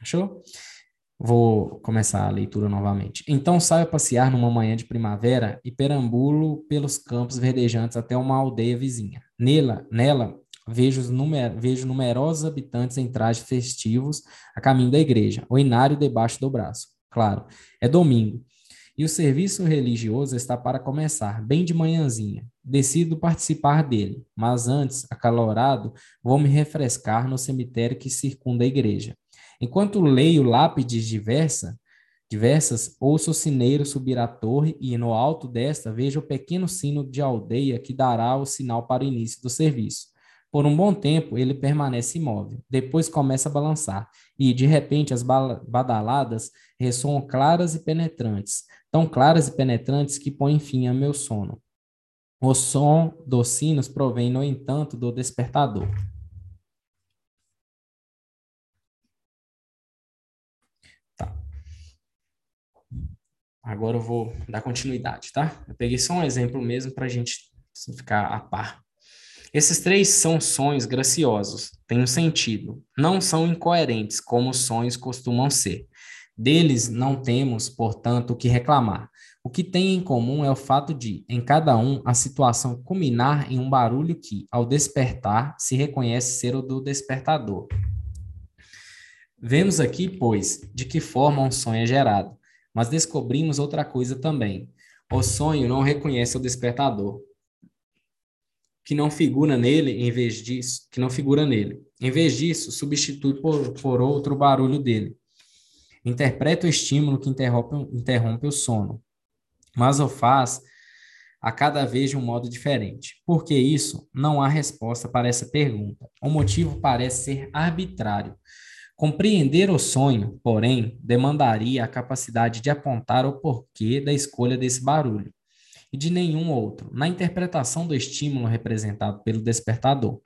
Achou? Vou começar a leitura novamente. Então saio a passear numa manhã de primavera e perambulo pelos campos verdejantes até uma aldeia vizinha. Nela, nela vejo, numer, vejo numerosos habitantes em trajes festivos a caminho da igreja, o inário debaixo do braço. Claro, é domingo e o serviço religioso está para começar, bem de manhãzinha. Decido participar dele, mas antes, acalorado, vou me refrescar no cemitério que circunda a igreja. Enquanto leio lápides diversa, diversas, ouço o sineiro subir a torre e, no alto desta, vejo o pequeno sino de aldeia que dará o sinal para o início do serviço. Por um bom tempo, ele permanece imóvel. Depois começa a balançar, e, de repente, as badaladas ressoam claras e penetrantes, tão claras e penetrantes que põem fim a meu sono. O som dos sinos provém, no entanto, do despertador. Tá. Agora eu vou dar continuidade, tá? Eu peguei só um exemplo mesmo para a gente ficar a par. Esses três são sonhos graciosos, têm um sentido, não são incoerentes como os sonhos costumam ser. Deles não temos, portanto, o que reclamar. O que tem em comum é o fato de, em cada um, a situação culminar em um barulho que, ao despertar, se reconhece ser o do despertador. Vemos aqui, pois, de que forma um sonho é gerado, mas descobrimos outra coisa também. O sonho não reconhece o despertador, que não figura nele em vez disso, que não figura nele. Em vez disso, substitui por, por outro barulho dele. Interpreta o estímulo que interrompe, interrompe o sono, mas o faz a cada vez de um modo diferente. Por que isso? Não há resposta para essa pergunta. O motivo parece ser arbitrário. Compreender o sonho, porém, demandaria a capacidade de apontar o porquê da escolha desse barulho e de nenhum outro, na interpretação do estímulo representado pelo despertador.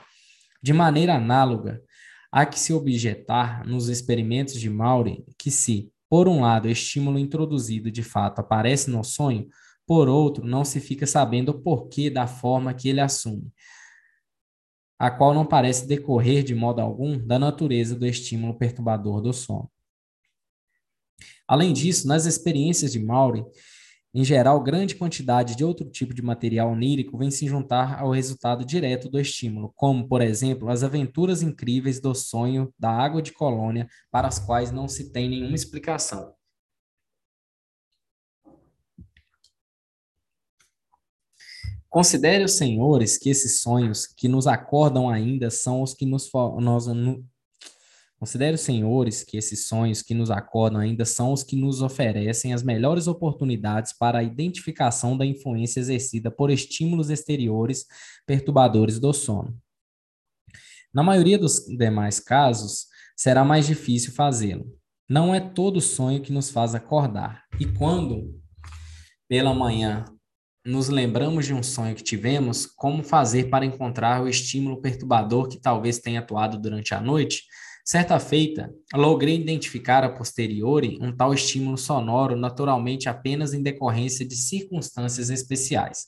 De maneira análoga, há que se objetar nos experimentos de Maury que se, por um lado, o estímulo introduzido de fato aparece no sonho, por outro, não se fica sabendo o porquê da forma que ele assume, a qual não parece decorrer de modo algum da natureza do estímulo perturbador do sono. Além disso, nas experiências de Maury, em geral, grande quantidade de outro tipo de material onírico vem se juntar ao resultado direto do estímulo, como, por exemplo, as aventuras incríveis do sonho da água de colônia, para as quais não se tem nenhuma explicação. Considere os senhores que esses sonhos que nos acordam ainda são os que nos nós Considere senhores que esses sonhos que nos acordam ainda são os que nos oferecem as melhores oportunidades para a identificação da influência exercida por estímulos exteriores perturbadores do sono. Na maioria dos demais casos, será mais difícil fazê-lo. Não é todo sonho que nos faz acordar. E quando, pela manhã, nos lembramos de um sonho que tivemos, como fazer para encontrar o estímulo perturbador que talvez tenha atuado durante a noite? Certa feita, logrei identificar a posteriori um tal estímulo sonoro naturalmente apenas em decorrência de circunstâncias especiais.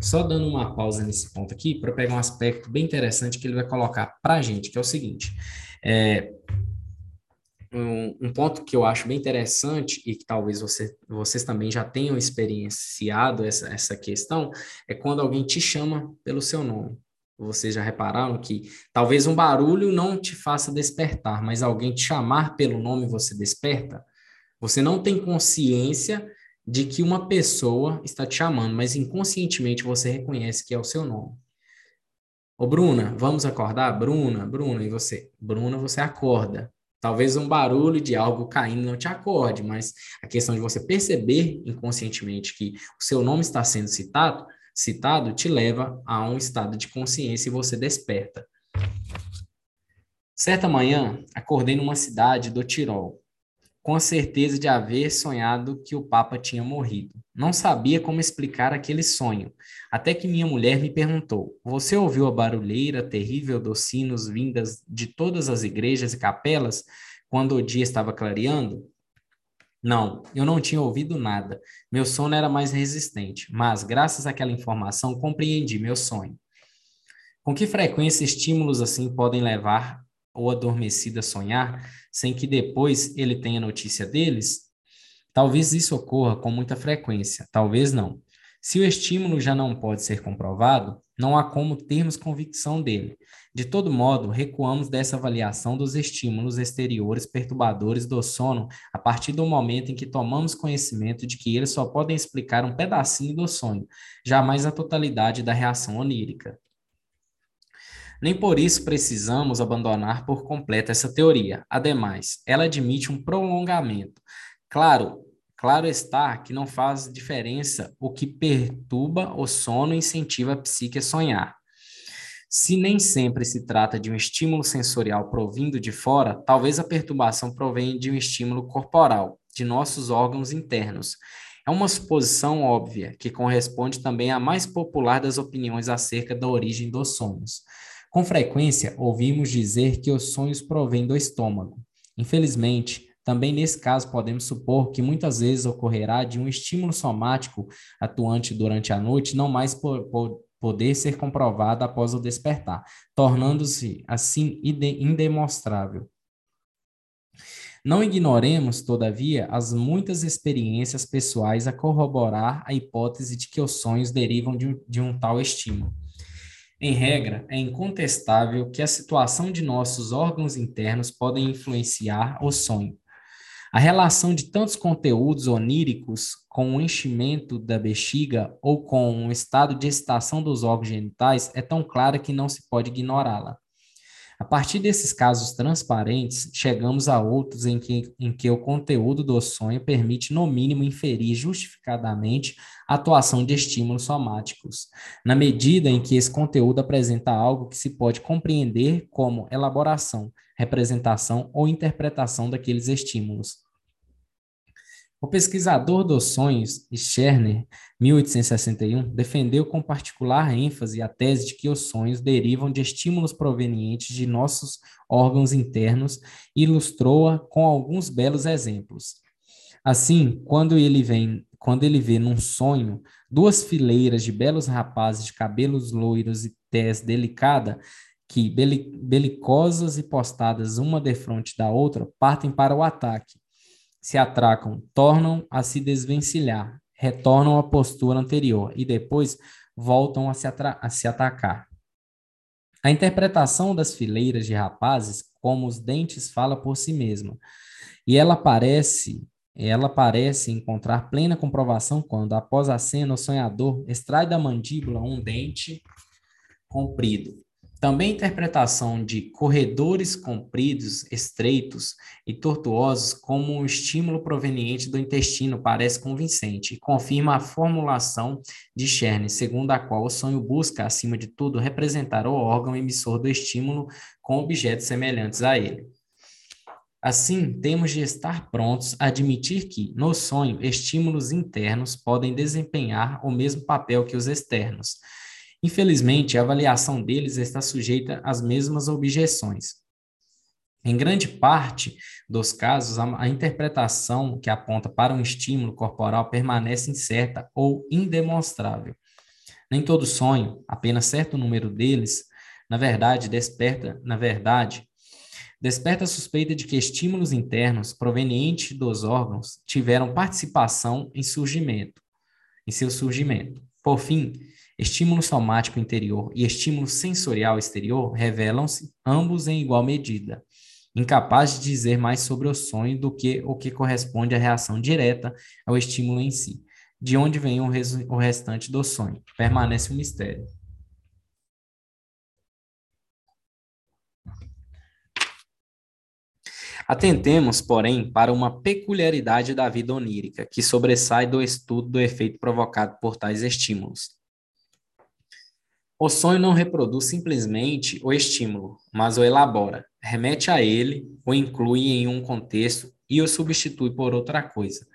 Só dando uma pausa nesse ponto aqui para pegar um aspecto bem interessante que ele vai colocar para a gente, que é o seguinte: é, um, um, ponto que eu acho bem interessante e que talvez você, vocês também já tenham experienciado essa, essa questão é quando alguém te chama pelo seu nome. Vocês já repararam que talvez um barulho não te faça despertar, mas alguém te chamar pelo nome você desperta? Você não tem consciência de que uma pessoa está te chamando, mas inconscientemente você reconhece que é o seu nome. Ô Bruna, vamos acordar? Bruna, Bruna, e você? Bruna, você acorda. Talvez um barulho de algo caindo não te acorde, mas a questão de você perceber inconscientemente que o seu nome está sendo citado, citado te leva a um estado de consciência e você desperta. Certa manhã, acordei numa cidade do Tirol, com a certeza de haver sonhado que o Papa tinha morrido. Não sabia como explicar aquele sonho, até que minha mulher me perguntou: Você ouviu a barulheira terrível dos sinos vindas de todas as igrejas e capelas quando o dia estava clareando? Não, eu não tinha ouvido nada. Meu sono era mais resistente, mas, graças àquela informação, compreendi meu sonho. Com que frequência estímulos assim podem levar o adormecido a sonhar, sem que depois ele tenha notícia deles? Talvez isso ocorra com muita frequência, talvez não. Se o estímulo já não pode ser comprovado, não há como termos convicção dele. De todo modo, recuamos dessa avaliação dos estímulos exteriores perturbadores do sono a partir do momento em que tomamos conhecimento de que eles só podem explicar um pedacinho do sonho, jamais a totalidade da reação onírica. Nem por isso precisamos abandonar por completo essa teoria. Ademais, ela admite um prolongamento. Claro, claro está que não faz diferença o que perturba o sono e incentiva a psique a sonhar. Se nem sempre se trata de um estímulo sensorial provindo de fora, talvez a perturbação provenha de um estímulo corporal, de nossos órgãos internos. É uma suposição óbvia, que corresponde também à mais popular das opiniões acerca da origem dos sonhos. Com frequência, ouvimos dizer que os sonhos provêm do estômago. Infelizmente, também nesse caso podemos supor que muitas vezes ocorrerá de um estímulo somático atuante durante a noite não mais por, por, poder ser comprovada após o despertar, tornando-se assim indemonstrável. Não ignoremos, todavia, as muitas experiências pessoais a corroborar a hipótese de que os sonhos derivam de um, de um tal estímulo. Em regra, é incontestável que a situação de nossos órgãos internos podem influenciar o sonho. A relação de tantos conteúdos oníricos com o enchimento da bexiga ou com o estado de excitação dos órgãos genitais é tão clara que não se pode ignorá-la. A partir desses casos transparentes, chegamos a outros em que, em que o conteúdo do sonho permite, no mínimo, inferir justificadamente a atuação de estímulos somáticos, na medida em que esse conteúdo apresenta algo que se pode compreender como elaboração, representação ou interpretação daqueles estímulos. O pesquisador dos sonhos, Scherner, 1861, defendeu com particular ênfase a tese de que os sonhos derivam de estímulos provenientes de nossos órgãos internos e ilustrou-a com alguns belos exemplos. Assim, quando ele vem, quando ele vê num sonho duas fileiras de belos rapazes de cabelos loiros e tez delicada, que belicosas e postadas uma defronte da outra, partem para o ataque se atracam, tornam a se desvencilhar, retornam à postura anterior e depois voltam a se, a se atacar. A interpretação das fileiras de rapazes, como os dentes, fala por si mesma, e ela parece ela parece encontrar plena comprovação quando, após a cena, o sonhador extrai da mandíbula um dente comprido também a interpretação de corredores compridos, estreitos e tortuosos como um estímulo proveniente do intestino parece convincente e confirma a formulação de Cherne, segundo a qual o sonho busca, acima de tudo, representar o órgão emissor do estímulo com objetos semelhantes a ele. Assim, temos de estar prontos a admitir que, no sonho, estímulos internos podem desempenhar o mesmo papel que os externos Infelizmente, a avaliação deles está sujeita às mesmas objeções. Em grande parte dos casos, a, interpretação que aponta para um estímulo corporal permanece incerta ou indemonstrável. Nem todo sonho, apenas certo número deles, na verdade, desperta, na verdade, desperta a suspeita de que estímulos internos provenientes dos órgãos tiveram participação em surgimento, em seu surgimento. Por fim, Estímulo somático interior e estímulo sensorial exterior revelam-se ambos em igual medida, incapazes de dizer mais sobre o sonho do que o que corresponde à reação direta ao estímulo em si. De onde vem o, o restante do sonho? Permanece um mistério. Atentemos, porém, para uma peculiaridade da vida onírica, que sobressai do estudo do efeito provocado por tais estímulos. O sonho não reproduz simplesmente o estímulo, mas o elabora, remete a ele, o inclui em um contexto e o substitui por outra coisa.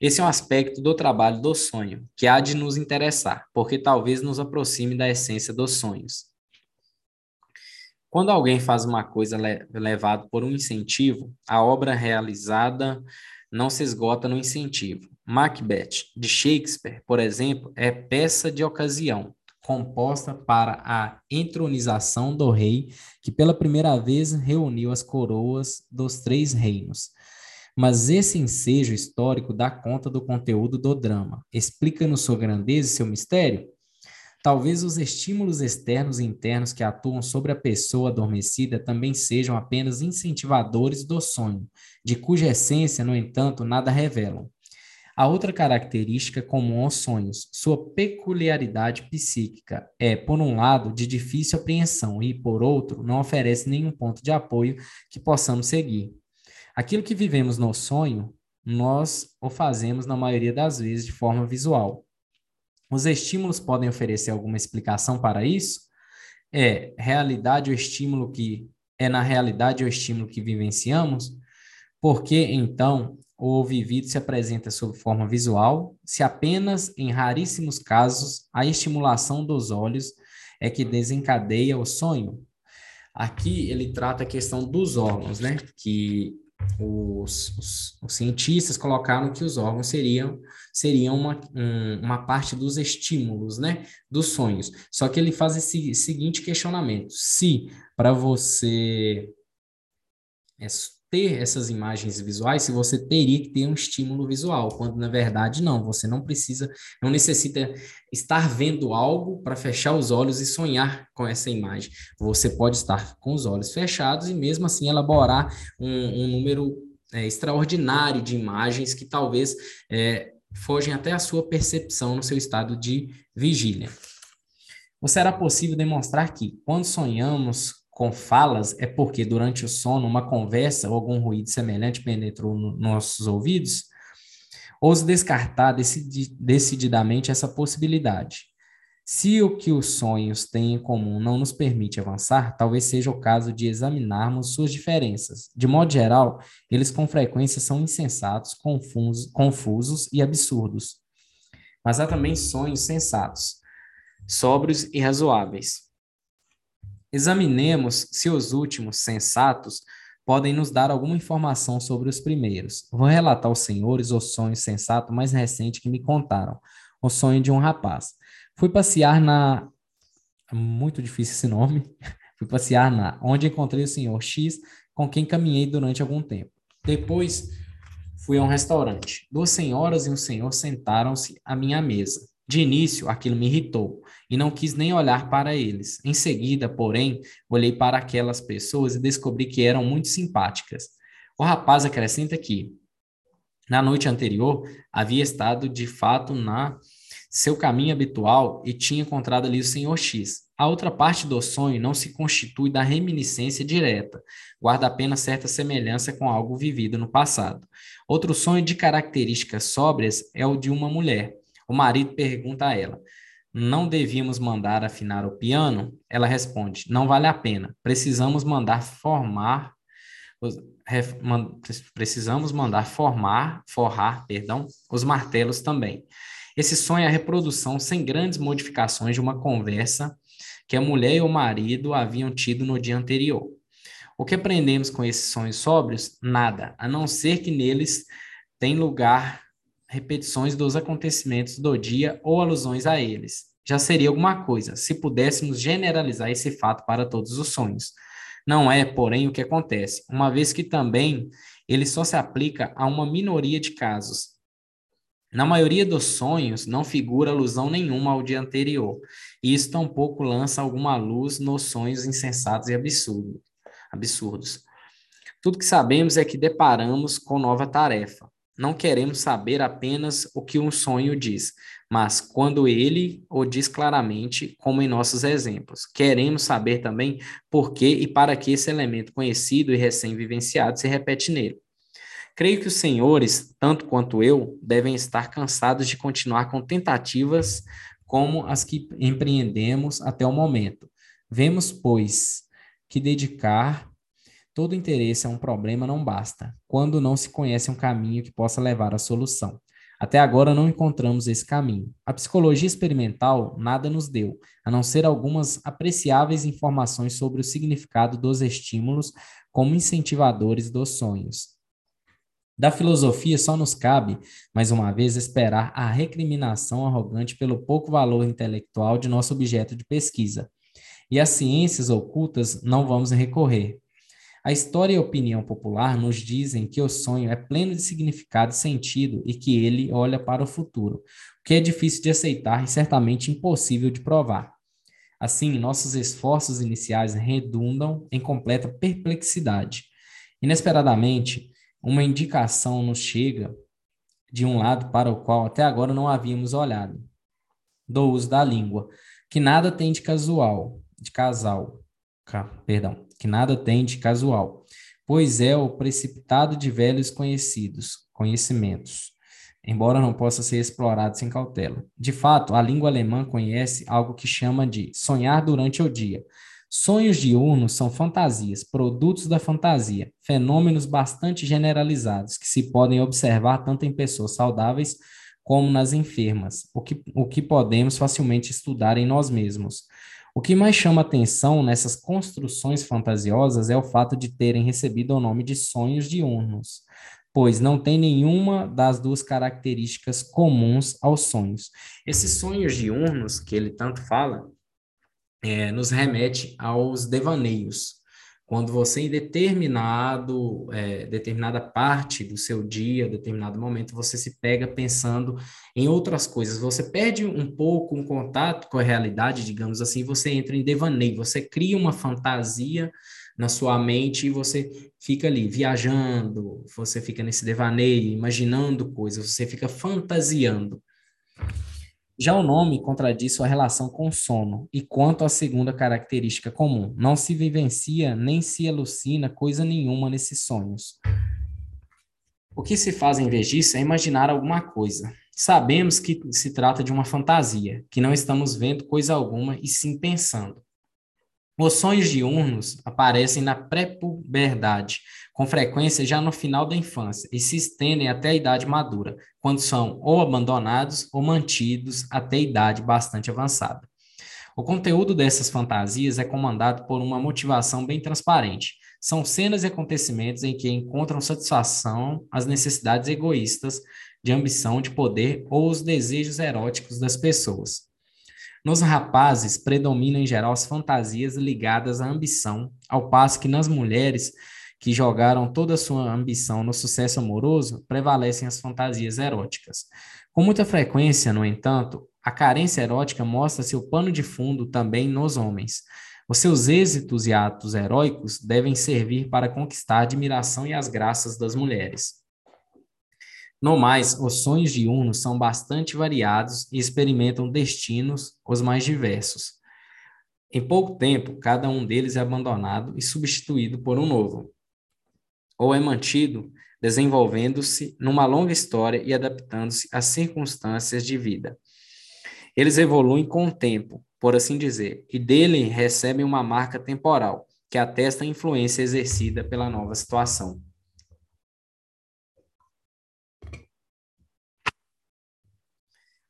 Esse é um aspecto do trabalho do sonho que há de nos interessar, porque talvez nos aproxime da essência dos sonhos. Quando alguém faz uma coisa levado por um incentivo, a obra realizada não se esgota no incentivo. Macbeth, de Shakespeare, por exemplo, é peça de ocasião, composta para a entronização do rei, que pela primeira vez reuniu as coroas dos três reinos. Mas esse ensejo histórico dá conta do conteúdo do drama. Explica-nos sua grandeza e seu mistério? Talvez os estímulos externos e internos que atuam sobre a pessoa adormecida também sejam apenas incentivadores do sonho, de cuja essência, no entanto, nada revelam. A outra característica comum aos sonhos, sua peculiaridade psíquica, é, por um lado, de difícil apreensão e, por outro, não oferece nenhum ponto de apoio que possamos seguir. Aquilo que vivemos no sonho, nós o fazemos na maioria das vezes de forma visual. Os estímulos podem oferecer alguma explicação para isso? É realidade o estímulo que é na realidade o estímulo que vivenciamos? Porque então o vivido se apresenta sob forma visual, se apenas em raríssimos casos a estimulação dos olhos é que desencadeia o sonho. Aqui ele trata a questão dos órgãos, né? Que os, os, os cientistas colocaram que os órgãos seriam, seriam uma, um, uma parte dos estímulos, né? Dos sonhos. Só que ele faz esse seguinte questionamento: se para você é, ter essas imagens visuais se você teria que ter um estímulo visual, quando na verdade não, você não precisa, não necessita estar vendo algo para fechar os olhos e sonhar com essa imagem. Você pode estar com os olhos fechados e mesmo assim elaborar um, um número é, extraordinário de imagens que talvez é, fogem até a sua percepção no seu estado de vigília. Ou será possível demonstrar que, quando sonhamos com falas é porque durante o sono uma conversa ou algum ruído semelhante penetrou nos nossos ouvidos? Ouso descartar decidi decididamente essa possibilidade. Se o que os sonhos têm em comum não nos permite avançar, talvez seja o caso de examinarmos suas diferenças. De modo geral, eles com frequência são insensatos, confusos, confusos e absurdos. Mas há também sonhos sensatos, sóbrios e razoáveis. Examinemos se os últimos, sensatos, podem nos dar alguma informação sobre os primeiros. Vou relatar aos senhores o sonho sensato mais recente que me contaram, o sonho de um rapaz. Fui passear na. Muito difícil esse nome. Fui passear na. Onde encontrei o senhor X, com quem caminhei durante algum tempo. Depois, fui a um restaurante. Duas senhoras e um senhor sentaram-se à minha mesa. De início, aquilo me irritou e não quis nem olhar para eles. Em seguida, porém, olhei para aquelas pessoas e descobri que eram muito simpáticas. O rapaz acrescenta que, na noite anterior, havia estado de fato na seu caminho habitual e tinha encontrado ali o Senhor X. A outra parte do sonho não se constitui da reminiscência direta, guarda apenas certa semelhança com algo vivido no passado. Outro sonho de características sóbrias é o de uma mulher o marido pergunta a ela: Não devíamos mandar afinar o piano? Ela responde: Não vale a pena. Precisamos mandar formar precisamos mandar formar, forrar, perdão, os martelos também. Esse sonho é a reprodução sem grandes modificações de uma conversa que a mulher e o marido haviam tido no dia anterior. O que aprendemos com esses sonhos sóbrios? Nada, a não ser que neles tem lugar repetições dos acontecimentos do dia ou alusões a eles. Já seria alguma coisa, se pudéssemos generalizar esse fato para todos os sonhos. Não é, porém, o que acontece, uma vez que também ele só se aplica a uma minoria de casos. Na maioria dos sonhos, não figura alusão nenhuma ao dia anterior, e isso tampouco lança alguma luz nos sonhos insensatos e absurdo, absurdos. Tudo que sabemos é que deparamos com nova tarefa, não queremos saber apenas o que um sonho diz, mas quando ele o diz claramente, como em nossos exemplos. Queremos saber também por que e para que esse elemento conhecido e recém-vivenciado se repete nele. Creio que os senhores, tanto quanto eu, devem estar cansados de continuar com tentativas como as que empreendemos até o momento. Vemos, pois, que dedicar Todo interesse a um problema não basta, quando não se conhece um caminho que possa levar à solução. Até agora não encontramos esse caminho. A psicologia experimental nada nos deu, a não ser algumas apreciáveis informações sobre o significado dos estímulos como incentivadores dos sonhos. Da filosofia só nos cabe, mais uma vez, esperar a recriminação arrogante pelo pouco valor intelectual de nosso objeto de pesquisa. E às ciências ocultas não vamos recorrer, a história e a opinião popular nos dizem que o sonho é pleno de significado e sentido e que ele olha para o futuro, o que é difícil de aceitar e certamente impossível de provar. Assim, nossos esforços iniciais redundam em completa perplexidade. Inesperadamente, uma indicação nos chega de um lado para o qual até agora não havíamos olhado, do uso da língua, que nada tem de casual, de casal, perdão, que nada tem de casual, pois é o precipitado de velhos conhecidos, conhecimentos, embora não possa ser explorado sem cautela. De fato, a língua alemã conhece algo que chama de sonhar durante o dia. Sonhos diurnos são fantasias, produtos da fantasia, fenômenos bastante generalizados que se podem observar tanto em pessoas saudáveis como nas enfermas, o que, o que podemos facilmente estudar em nós mesmos. O que mais chama atenção nessas construções fantasiosas é o fato de terem recebido o nome de sonhos diurnos, pois não tem nenhuma das duas características comuns aos sonhos. Esses sonhos diurnos que ele tanto fala é, nos remete aos devaneios, quando você em determinado é, determinada parte do seu dia, determinado momento, você se pega pensando em outras coisas, você perde um pouco um contato com a realidade, digamos assim, você entra em devaneio, você cria uma fantasia na sua mente e você fica ali viajando, você fica nesse devaneio, imaginando coisas, você fica fantasiando. Já o nome contradiz sua relação com o sono, e quanto à segunda característica comum, não se vivencia nem se alucina coisa nenhuma nesses sonhos. O que se faz em vez disso é imaginar alguma coisa. Sabemos que se trata de uma fantasia, que não estamos vendo coisa alguma e sim pensando. Os sonhos diurnos aparecem na pré-puberdade, com frequência já no final da infância, e se estendem até a idade madura, quando são ou abandonados ou mantidos até idade bastante avançada. O conteúdo dessas fantasias é comandado por uma motivação bem transparente. São cenas e acontecimentos em que encontram satisfação as necessidades egoístas de ambição, de poder ou os desejos eróticos das pessoas. Nos rapazes, predominam em geral as fantasias ligadas à ambição, ao passo que nas mulheres, que jogaram toda a sua ambição no sucesso amoroso, prevalecem as fantasias eróticas. Com muita frequência, no entanto, a carência erótica mostra seu pano de fundo também nos homens. Os seus êxitos e atos heróicos devem servir para conquistar a admiração e as graças das mulheres. No mais, os sonhos diurnos são bastante variados e experimentam destinos os mais diversos. Em pouco tempo, cada um deles é abandonado e substituído por um novo, ou é mantido desenvolvendo-se numa longa história e adaptando-se às circunstâncias de vida. Eles evoluem com o tempo, por assim dizer, e dele recebem uma marca temporal, que atesta a influência exercida pela nova situação.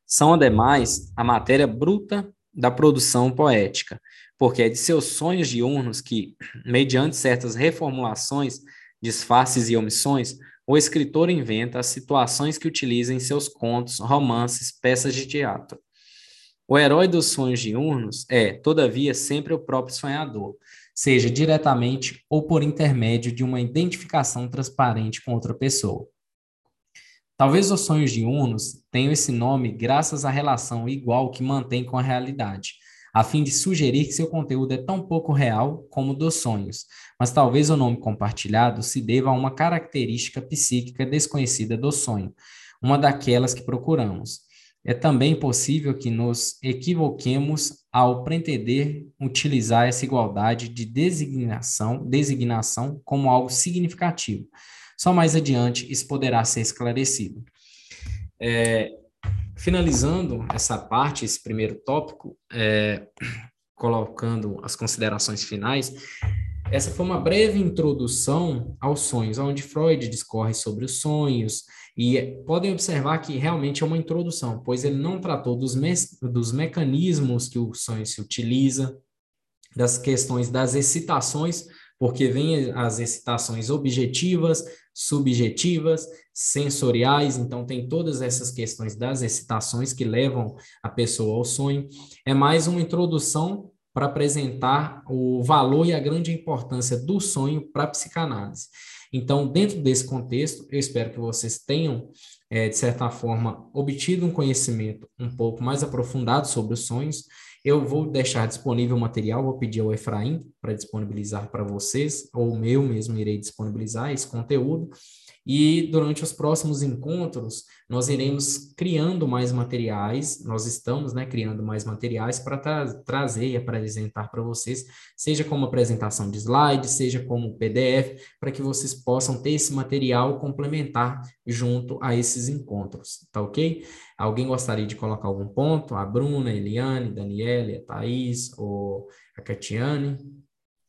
São, ademais, a matéria bruta da produção poética, porque é de seus sonhos diurnos que, mediante certas reformulações, disfarces e omissões, o escritor inventa as situações que utiliza em seus contos, romances, peças de teatro. O herói dos sonhos diurnos é, todavia, sempre o próprio sonhador, seja diretamente ou por intermédio de uma identificação transparente com outra pessoa. Talvez os sonhos diurnos tenham esse nome graças à relação igual que mantém com a realidade, a fim de sugerir que seu conteúdo é tão pouco real como dos sonhos, mas talvez o nome compartilhado se deva a uma característica psíquica desconhecida do sonho, uma daquelas que procuramos. É também possível que nos equivoquemos ao pretender utilizar essa igualdade de designação, designação como algo significativo só mais adiante isso poderá ser esclarecido. É, finalizando essa parte, esse primeiro tópico, é, colocando as considerações finais, essa foi uma breve introdução aos sonhos, onde Freud discorre sobre os sonhos, e podem observar que realmente é uma introdução, pois ele não tratou dos, me dos mecanismos que o sonho se utiliza, das questões das excitações, porque vem as excitações objetivas, subjetivas, sensoriais, então tem todas essas questões das excitações que levam a pessoa ao sonho. É mais uma introdução para apresentar o valor e a grande importância do sonho para a psicanálise. Então, dentro desse contexto, eu espero que vocês tenham, é, de certa forma, obtido um conhecimento um pouco mais aprofundado sobre os sonhos eu vou deixar disponível o material, vou pedir ao Efraim para disponibilizar para vocês, ou eu mesmo irei disponibilizar esse conteúdo. E durante os próximos encontros, nós iremos criando mais materiais, nós estamos né, criando mais materiais para tra trazer e apresentar para vocês, seja como apresentação de slides, seja como PDF, para que vocês possam ter esse material complementar junto a esses encontros, tá ok? Alguém gostaria de colocar algum ponto? A Bruna, a Eliane, a Daniele, a Thaís ou a Catiane?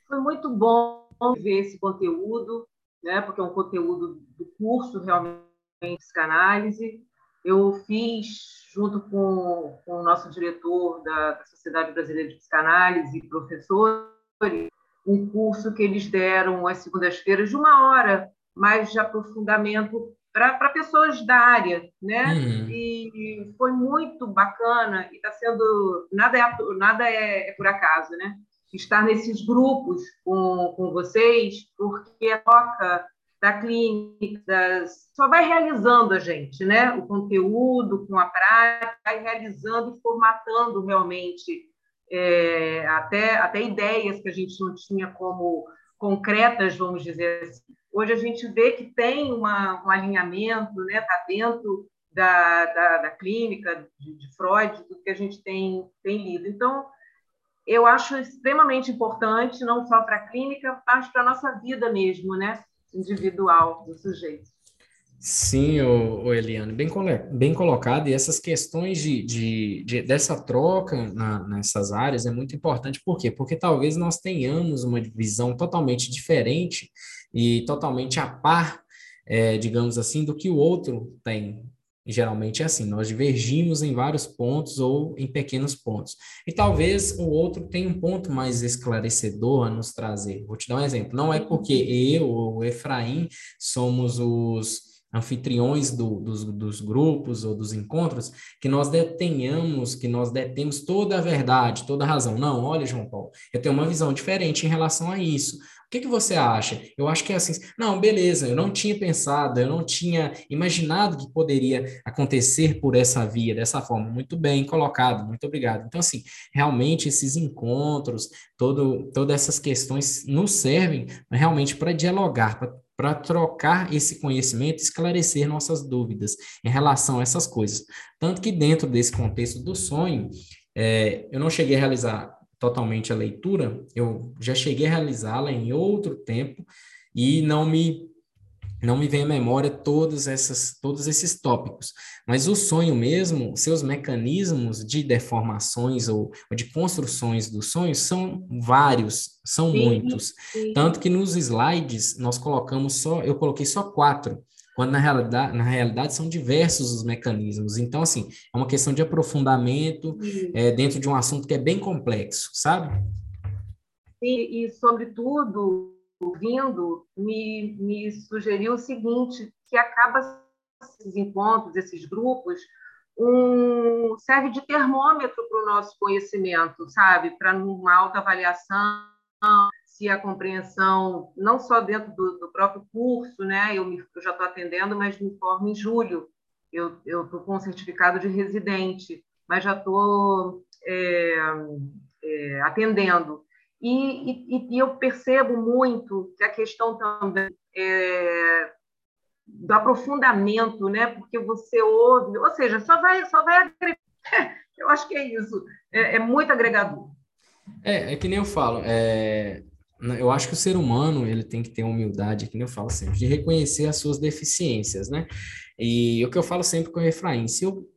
Foi muito bom ver esse conteúdo né, porque é um conteúdo do curso realmente de psicanálise. Eu fiz, junto com, com o nosso diretor da, da Sociedade Brasileira de Psicanálise e professores, um curso que eles deram às segundas-feiras de uma hora mais de aprofundamento para pessoas da área, né? Uhum. E, e foi muito bacana e está sendo nada é nada é, é, por acaso, né? Estar nesses grupos com, com vocês, porque a troca da clínica só vai realizando a gente, né? O conteúdo com a prática, vai realizando e formatando realmente é, até, até ideias que a gente não tinha como concretas, vamos dizer assim. Hoje a gente vê que tem uma, um alinhamento, né? Está dentro da, da, da clínica de, de, Freud, do que a gente tem, tem lido. Então, eu acho extremamente importante, não só para a clínica, mas para a nossa vida mesmo, né? individual do sujeito. Sim, o, Eliane, bem, bem colocado, e essas questões de, de, de dessa troca na, nessas áreas é muito importante, por quê? Porque talvez nós tenhamos uma visão totalmente diferente e totalmente a par, é, digamos assim, do que o outro tem, geralmente é assim, nós divergimos em vários pontos ou em pequenos pontos. E talvez o outro tenha um ponto mais esclarecedor a nos trazer. Vou te dar um exemplo. Não é porque eu ou Efraim somos os anfitriões do, dos, dos grupos ou dos encontros, que nós detenhamos, que nós detemos toda a verdade, toda a razão. Não, olha, João Paulo, eu tenho uma visão diferente em relação a isso. O que, que você acha? Eu acho que é assim. Não, beleza, eu não tinha pensado, eu não tinha imaginado que poderia acontecer por essa via, dessa forma. Muito bem colocado, muito obrigado. Então, assim, realmente esses encontros, todo, todas essas questões nos servem realmente para dialogar, para trocar esse conhecimento, esclarecer nossas dúvidas em relação a essas coisas. Tanto que dentro desse contexto do sonho, é, eu não cheguei a realizar totalmente a leitura, eu já cheguei a realizá-la em outro tempo e não me não me vem à memória todos, essas, todos esses tópicos. Mas o sonho mesmo, seus mecanismos de deformações ou, ou de construções dos sonhos são vários, são sim, muitos. Sim. Tanto que nos slides nós colocamos só, eu coloquei só quatro quando na realidade, na realidade são diversos os mecanismos. Então, assim, é uma questão de aprofundamento é, dentro de um assunto que é bem complexo, sabe? E, e sobretudo, ouvindo, me, me sugeriu o seguinte, que acaba esses encontros, esses grupos, um, serve de termômetro para o nosso conhecimento, sabe? Para uma autoavaliação, se a compreensão, não só dentro do, do próprio curso, né? Eu, me, eu já estou atendendo, mas me formo em julho. Eu estou com certificado de residente, mas já estou é, é, atendendo. E, e, e, eu percebo muito que a questão também é, do aprofundamento, né? Porque você ouve, ou seja, só vai, só vai Eu acho que é isso. É, é muito agregador. É, é que nem eu falo. É, eu acho que o ser humano ele tem que ter humildade, que eu falo sempre, de reconhecer as suas deficiências, né? E o que eu falo sempre com o Efraim, se eu,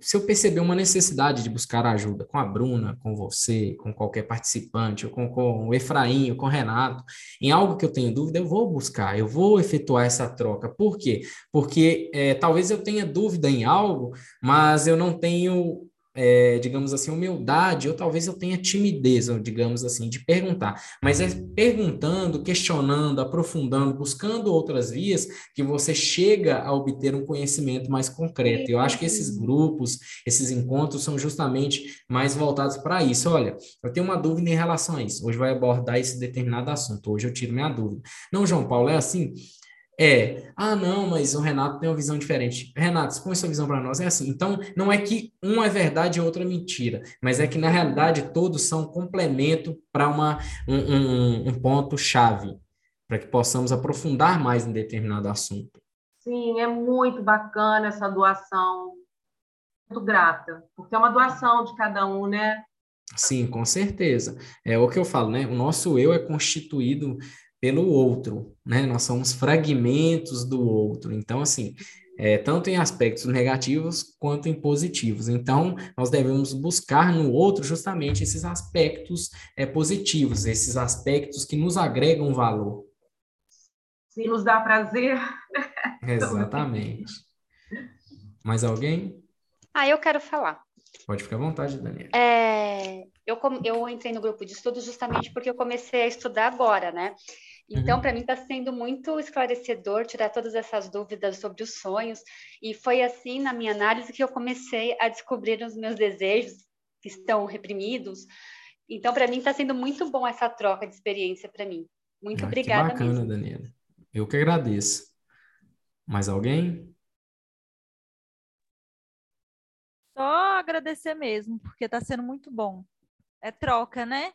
se eu perceber uma necessidade de buscar ajuda com a Bruna, com você, com qualquer participante, ou com, com o Efraim, ou com o Renato, em algo que eu tenho dúvida, eu vou buscar, eu vou efetuar essa troca. Por quê? Porque é, talvez eu tenha dúvida em algo, mas eu não tenho é, digamos assim, humildade, ou talvez eu tenha timidez, digamos assim, de perguntar. Mas é perguntando, questionando, aprofundando, buscando outras vias que você chega a obter um conhecimento mais concreto. Eu acho que esses grupos, esses encontros são justamente mais voltados para isso. Olha, eu tenho uma dúvida em relação a isso. Hoje vai abordar esse determinado assunto. Hoje eu tiro minha dúvida. Não, João Paulo, é assim é, ah, não, mas o Renato tem uma visão diferente. Renato, expõe sua visão para nós. É assim. Então, não é que um é verdade e outro é mentira, mas é que, na realidade, todos são complemento para um, um, um ponto-chave, para que possamos aprofundar mais em determinado assunto. Sim, é muito bacana essa doação. Muito grata, porque é uma doação de cada um, né? Sim, com certeza. É o que eu falo, né? O nosso eu é constituído pelo outro, né? Nós somos fragmentos do outro. Então, assim, é, tanto em aspectos negativos quanto em positivos. Então, nós devemos buscar no outro justamente esses aspectos é, positivos, esses aspectos que nos agregam valor. Se nos dá prazer. Exatamente. Mais alguém? Ah, eu quero falar. Pode ficar à vontade, Daniela. É, eu, eu entrei no grupo de estudo justamente porque eu comecei a estudar agora, né? Então, uhum. para mim está sendo muito esclarecedor tirar todas essas dúvidas sobre os sonhos. E foi assim, na minha análise, que eu comecei a descobrir os meus desejos que estão reprimidos Então, para mim, está sendo muito bom essa troca de experiência para mim. Muito ah, obrigada. Que bacana, mesmo. Daniela. Eu que agradeço. Mais alguém? Só agradecer mesmo, porque está sendo muito bom. É troca, né?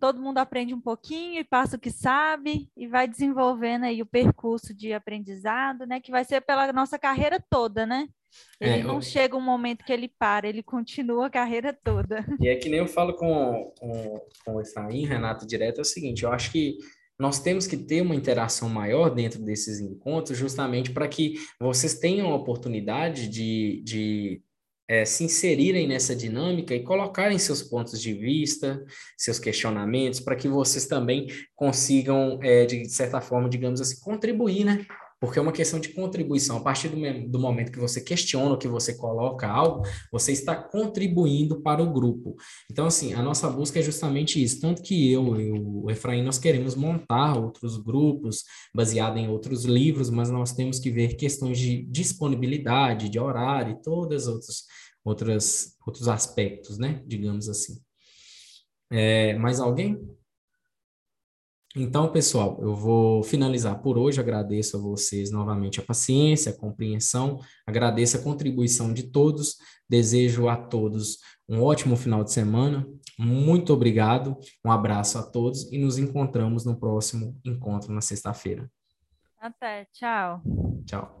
Todo mundo aprende um pouquinho e passa o que sabe e vai desenvolvendo aí o percurso de aprendizado, né? Que vai ser pela nossa carreira toda, né? Ele é, não eu... chega um momento que ele para, ele continua a carreira toda. E é que nem eu falo com, com, com o Efraim, Renato, direto, é o seguinte, eu acho que nós temos que ter uma interação maior dentro desses encontros, justamente para que vocês tenham a oportunidade de, de é, se inserirem nessa dinâmica e colocarem seus pontos de vista, seus questionamentos, para que vocês também consigam, é, de certa forma, digamos assim, contribuir, né? Porque é uma questão de contribuição. A partir do, do, momento que você questiona, que você coloca algo, você está contribuindo para o grupo. Então, assim, a nossa busca é justamente isso. Tanto que eu e o Efraim, nós queremos montar outros grupos baseados em outros livros, mas nós temos que ver questões de disponibilidade, de horário e todas outras, outras outros aspectos, né? Digamos assim. É, mais alguém? Então, pessoal, eu vou finalizar por hoje. Agradeço a vocês novamente a paciência, a compreensão, agradeço a contribuição de todos. Desejo a todos um ótimo final de semana. Muito obrigado, um abraço a todos e nos encontramos no próximo encontro na sexta-feira. Até, tchau. Tchau.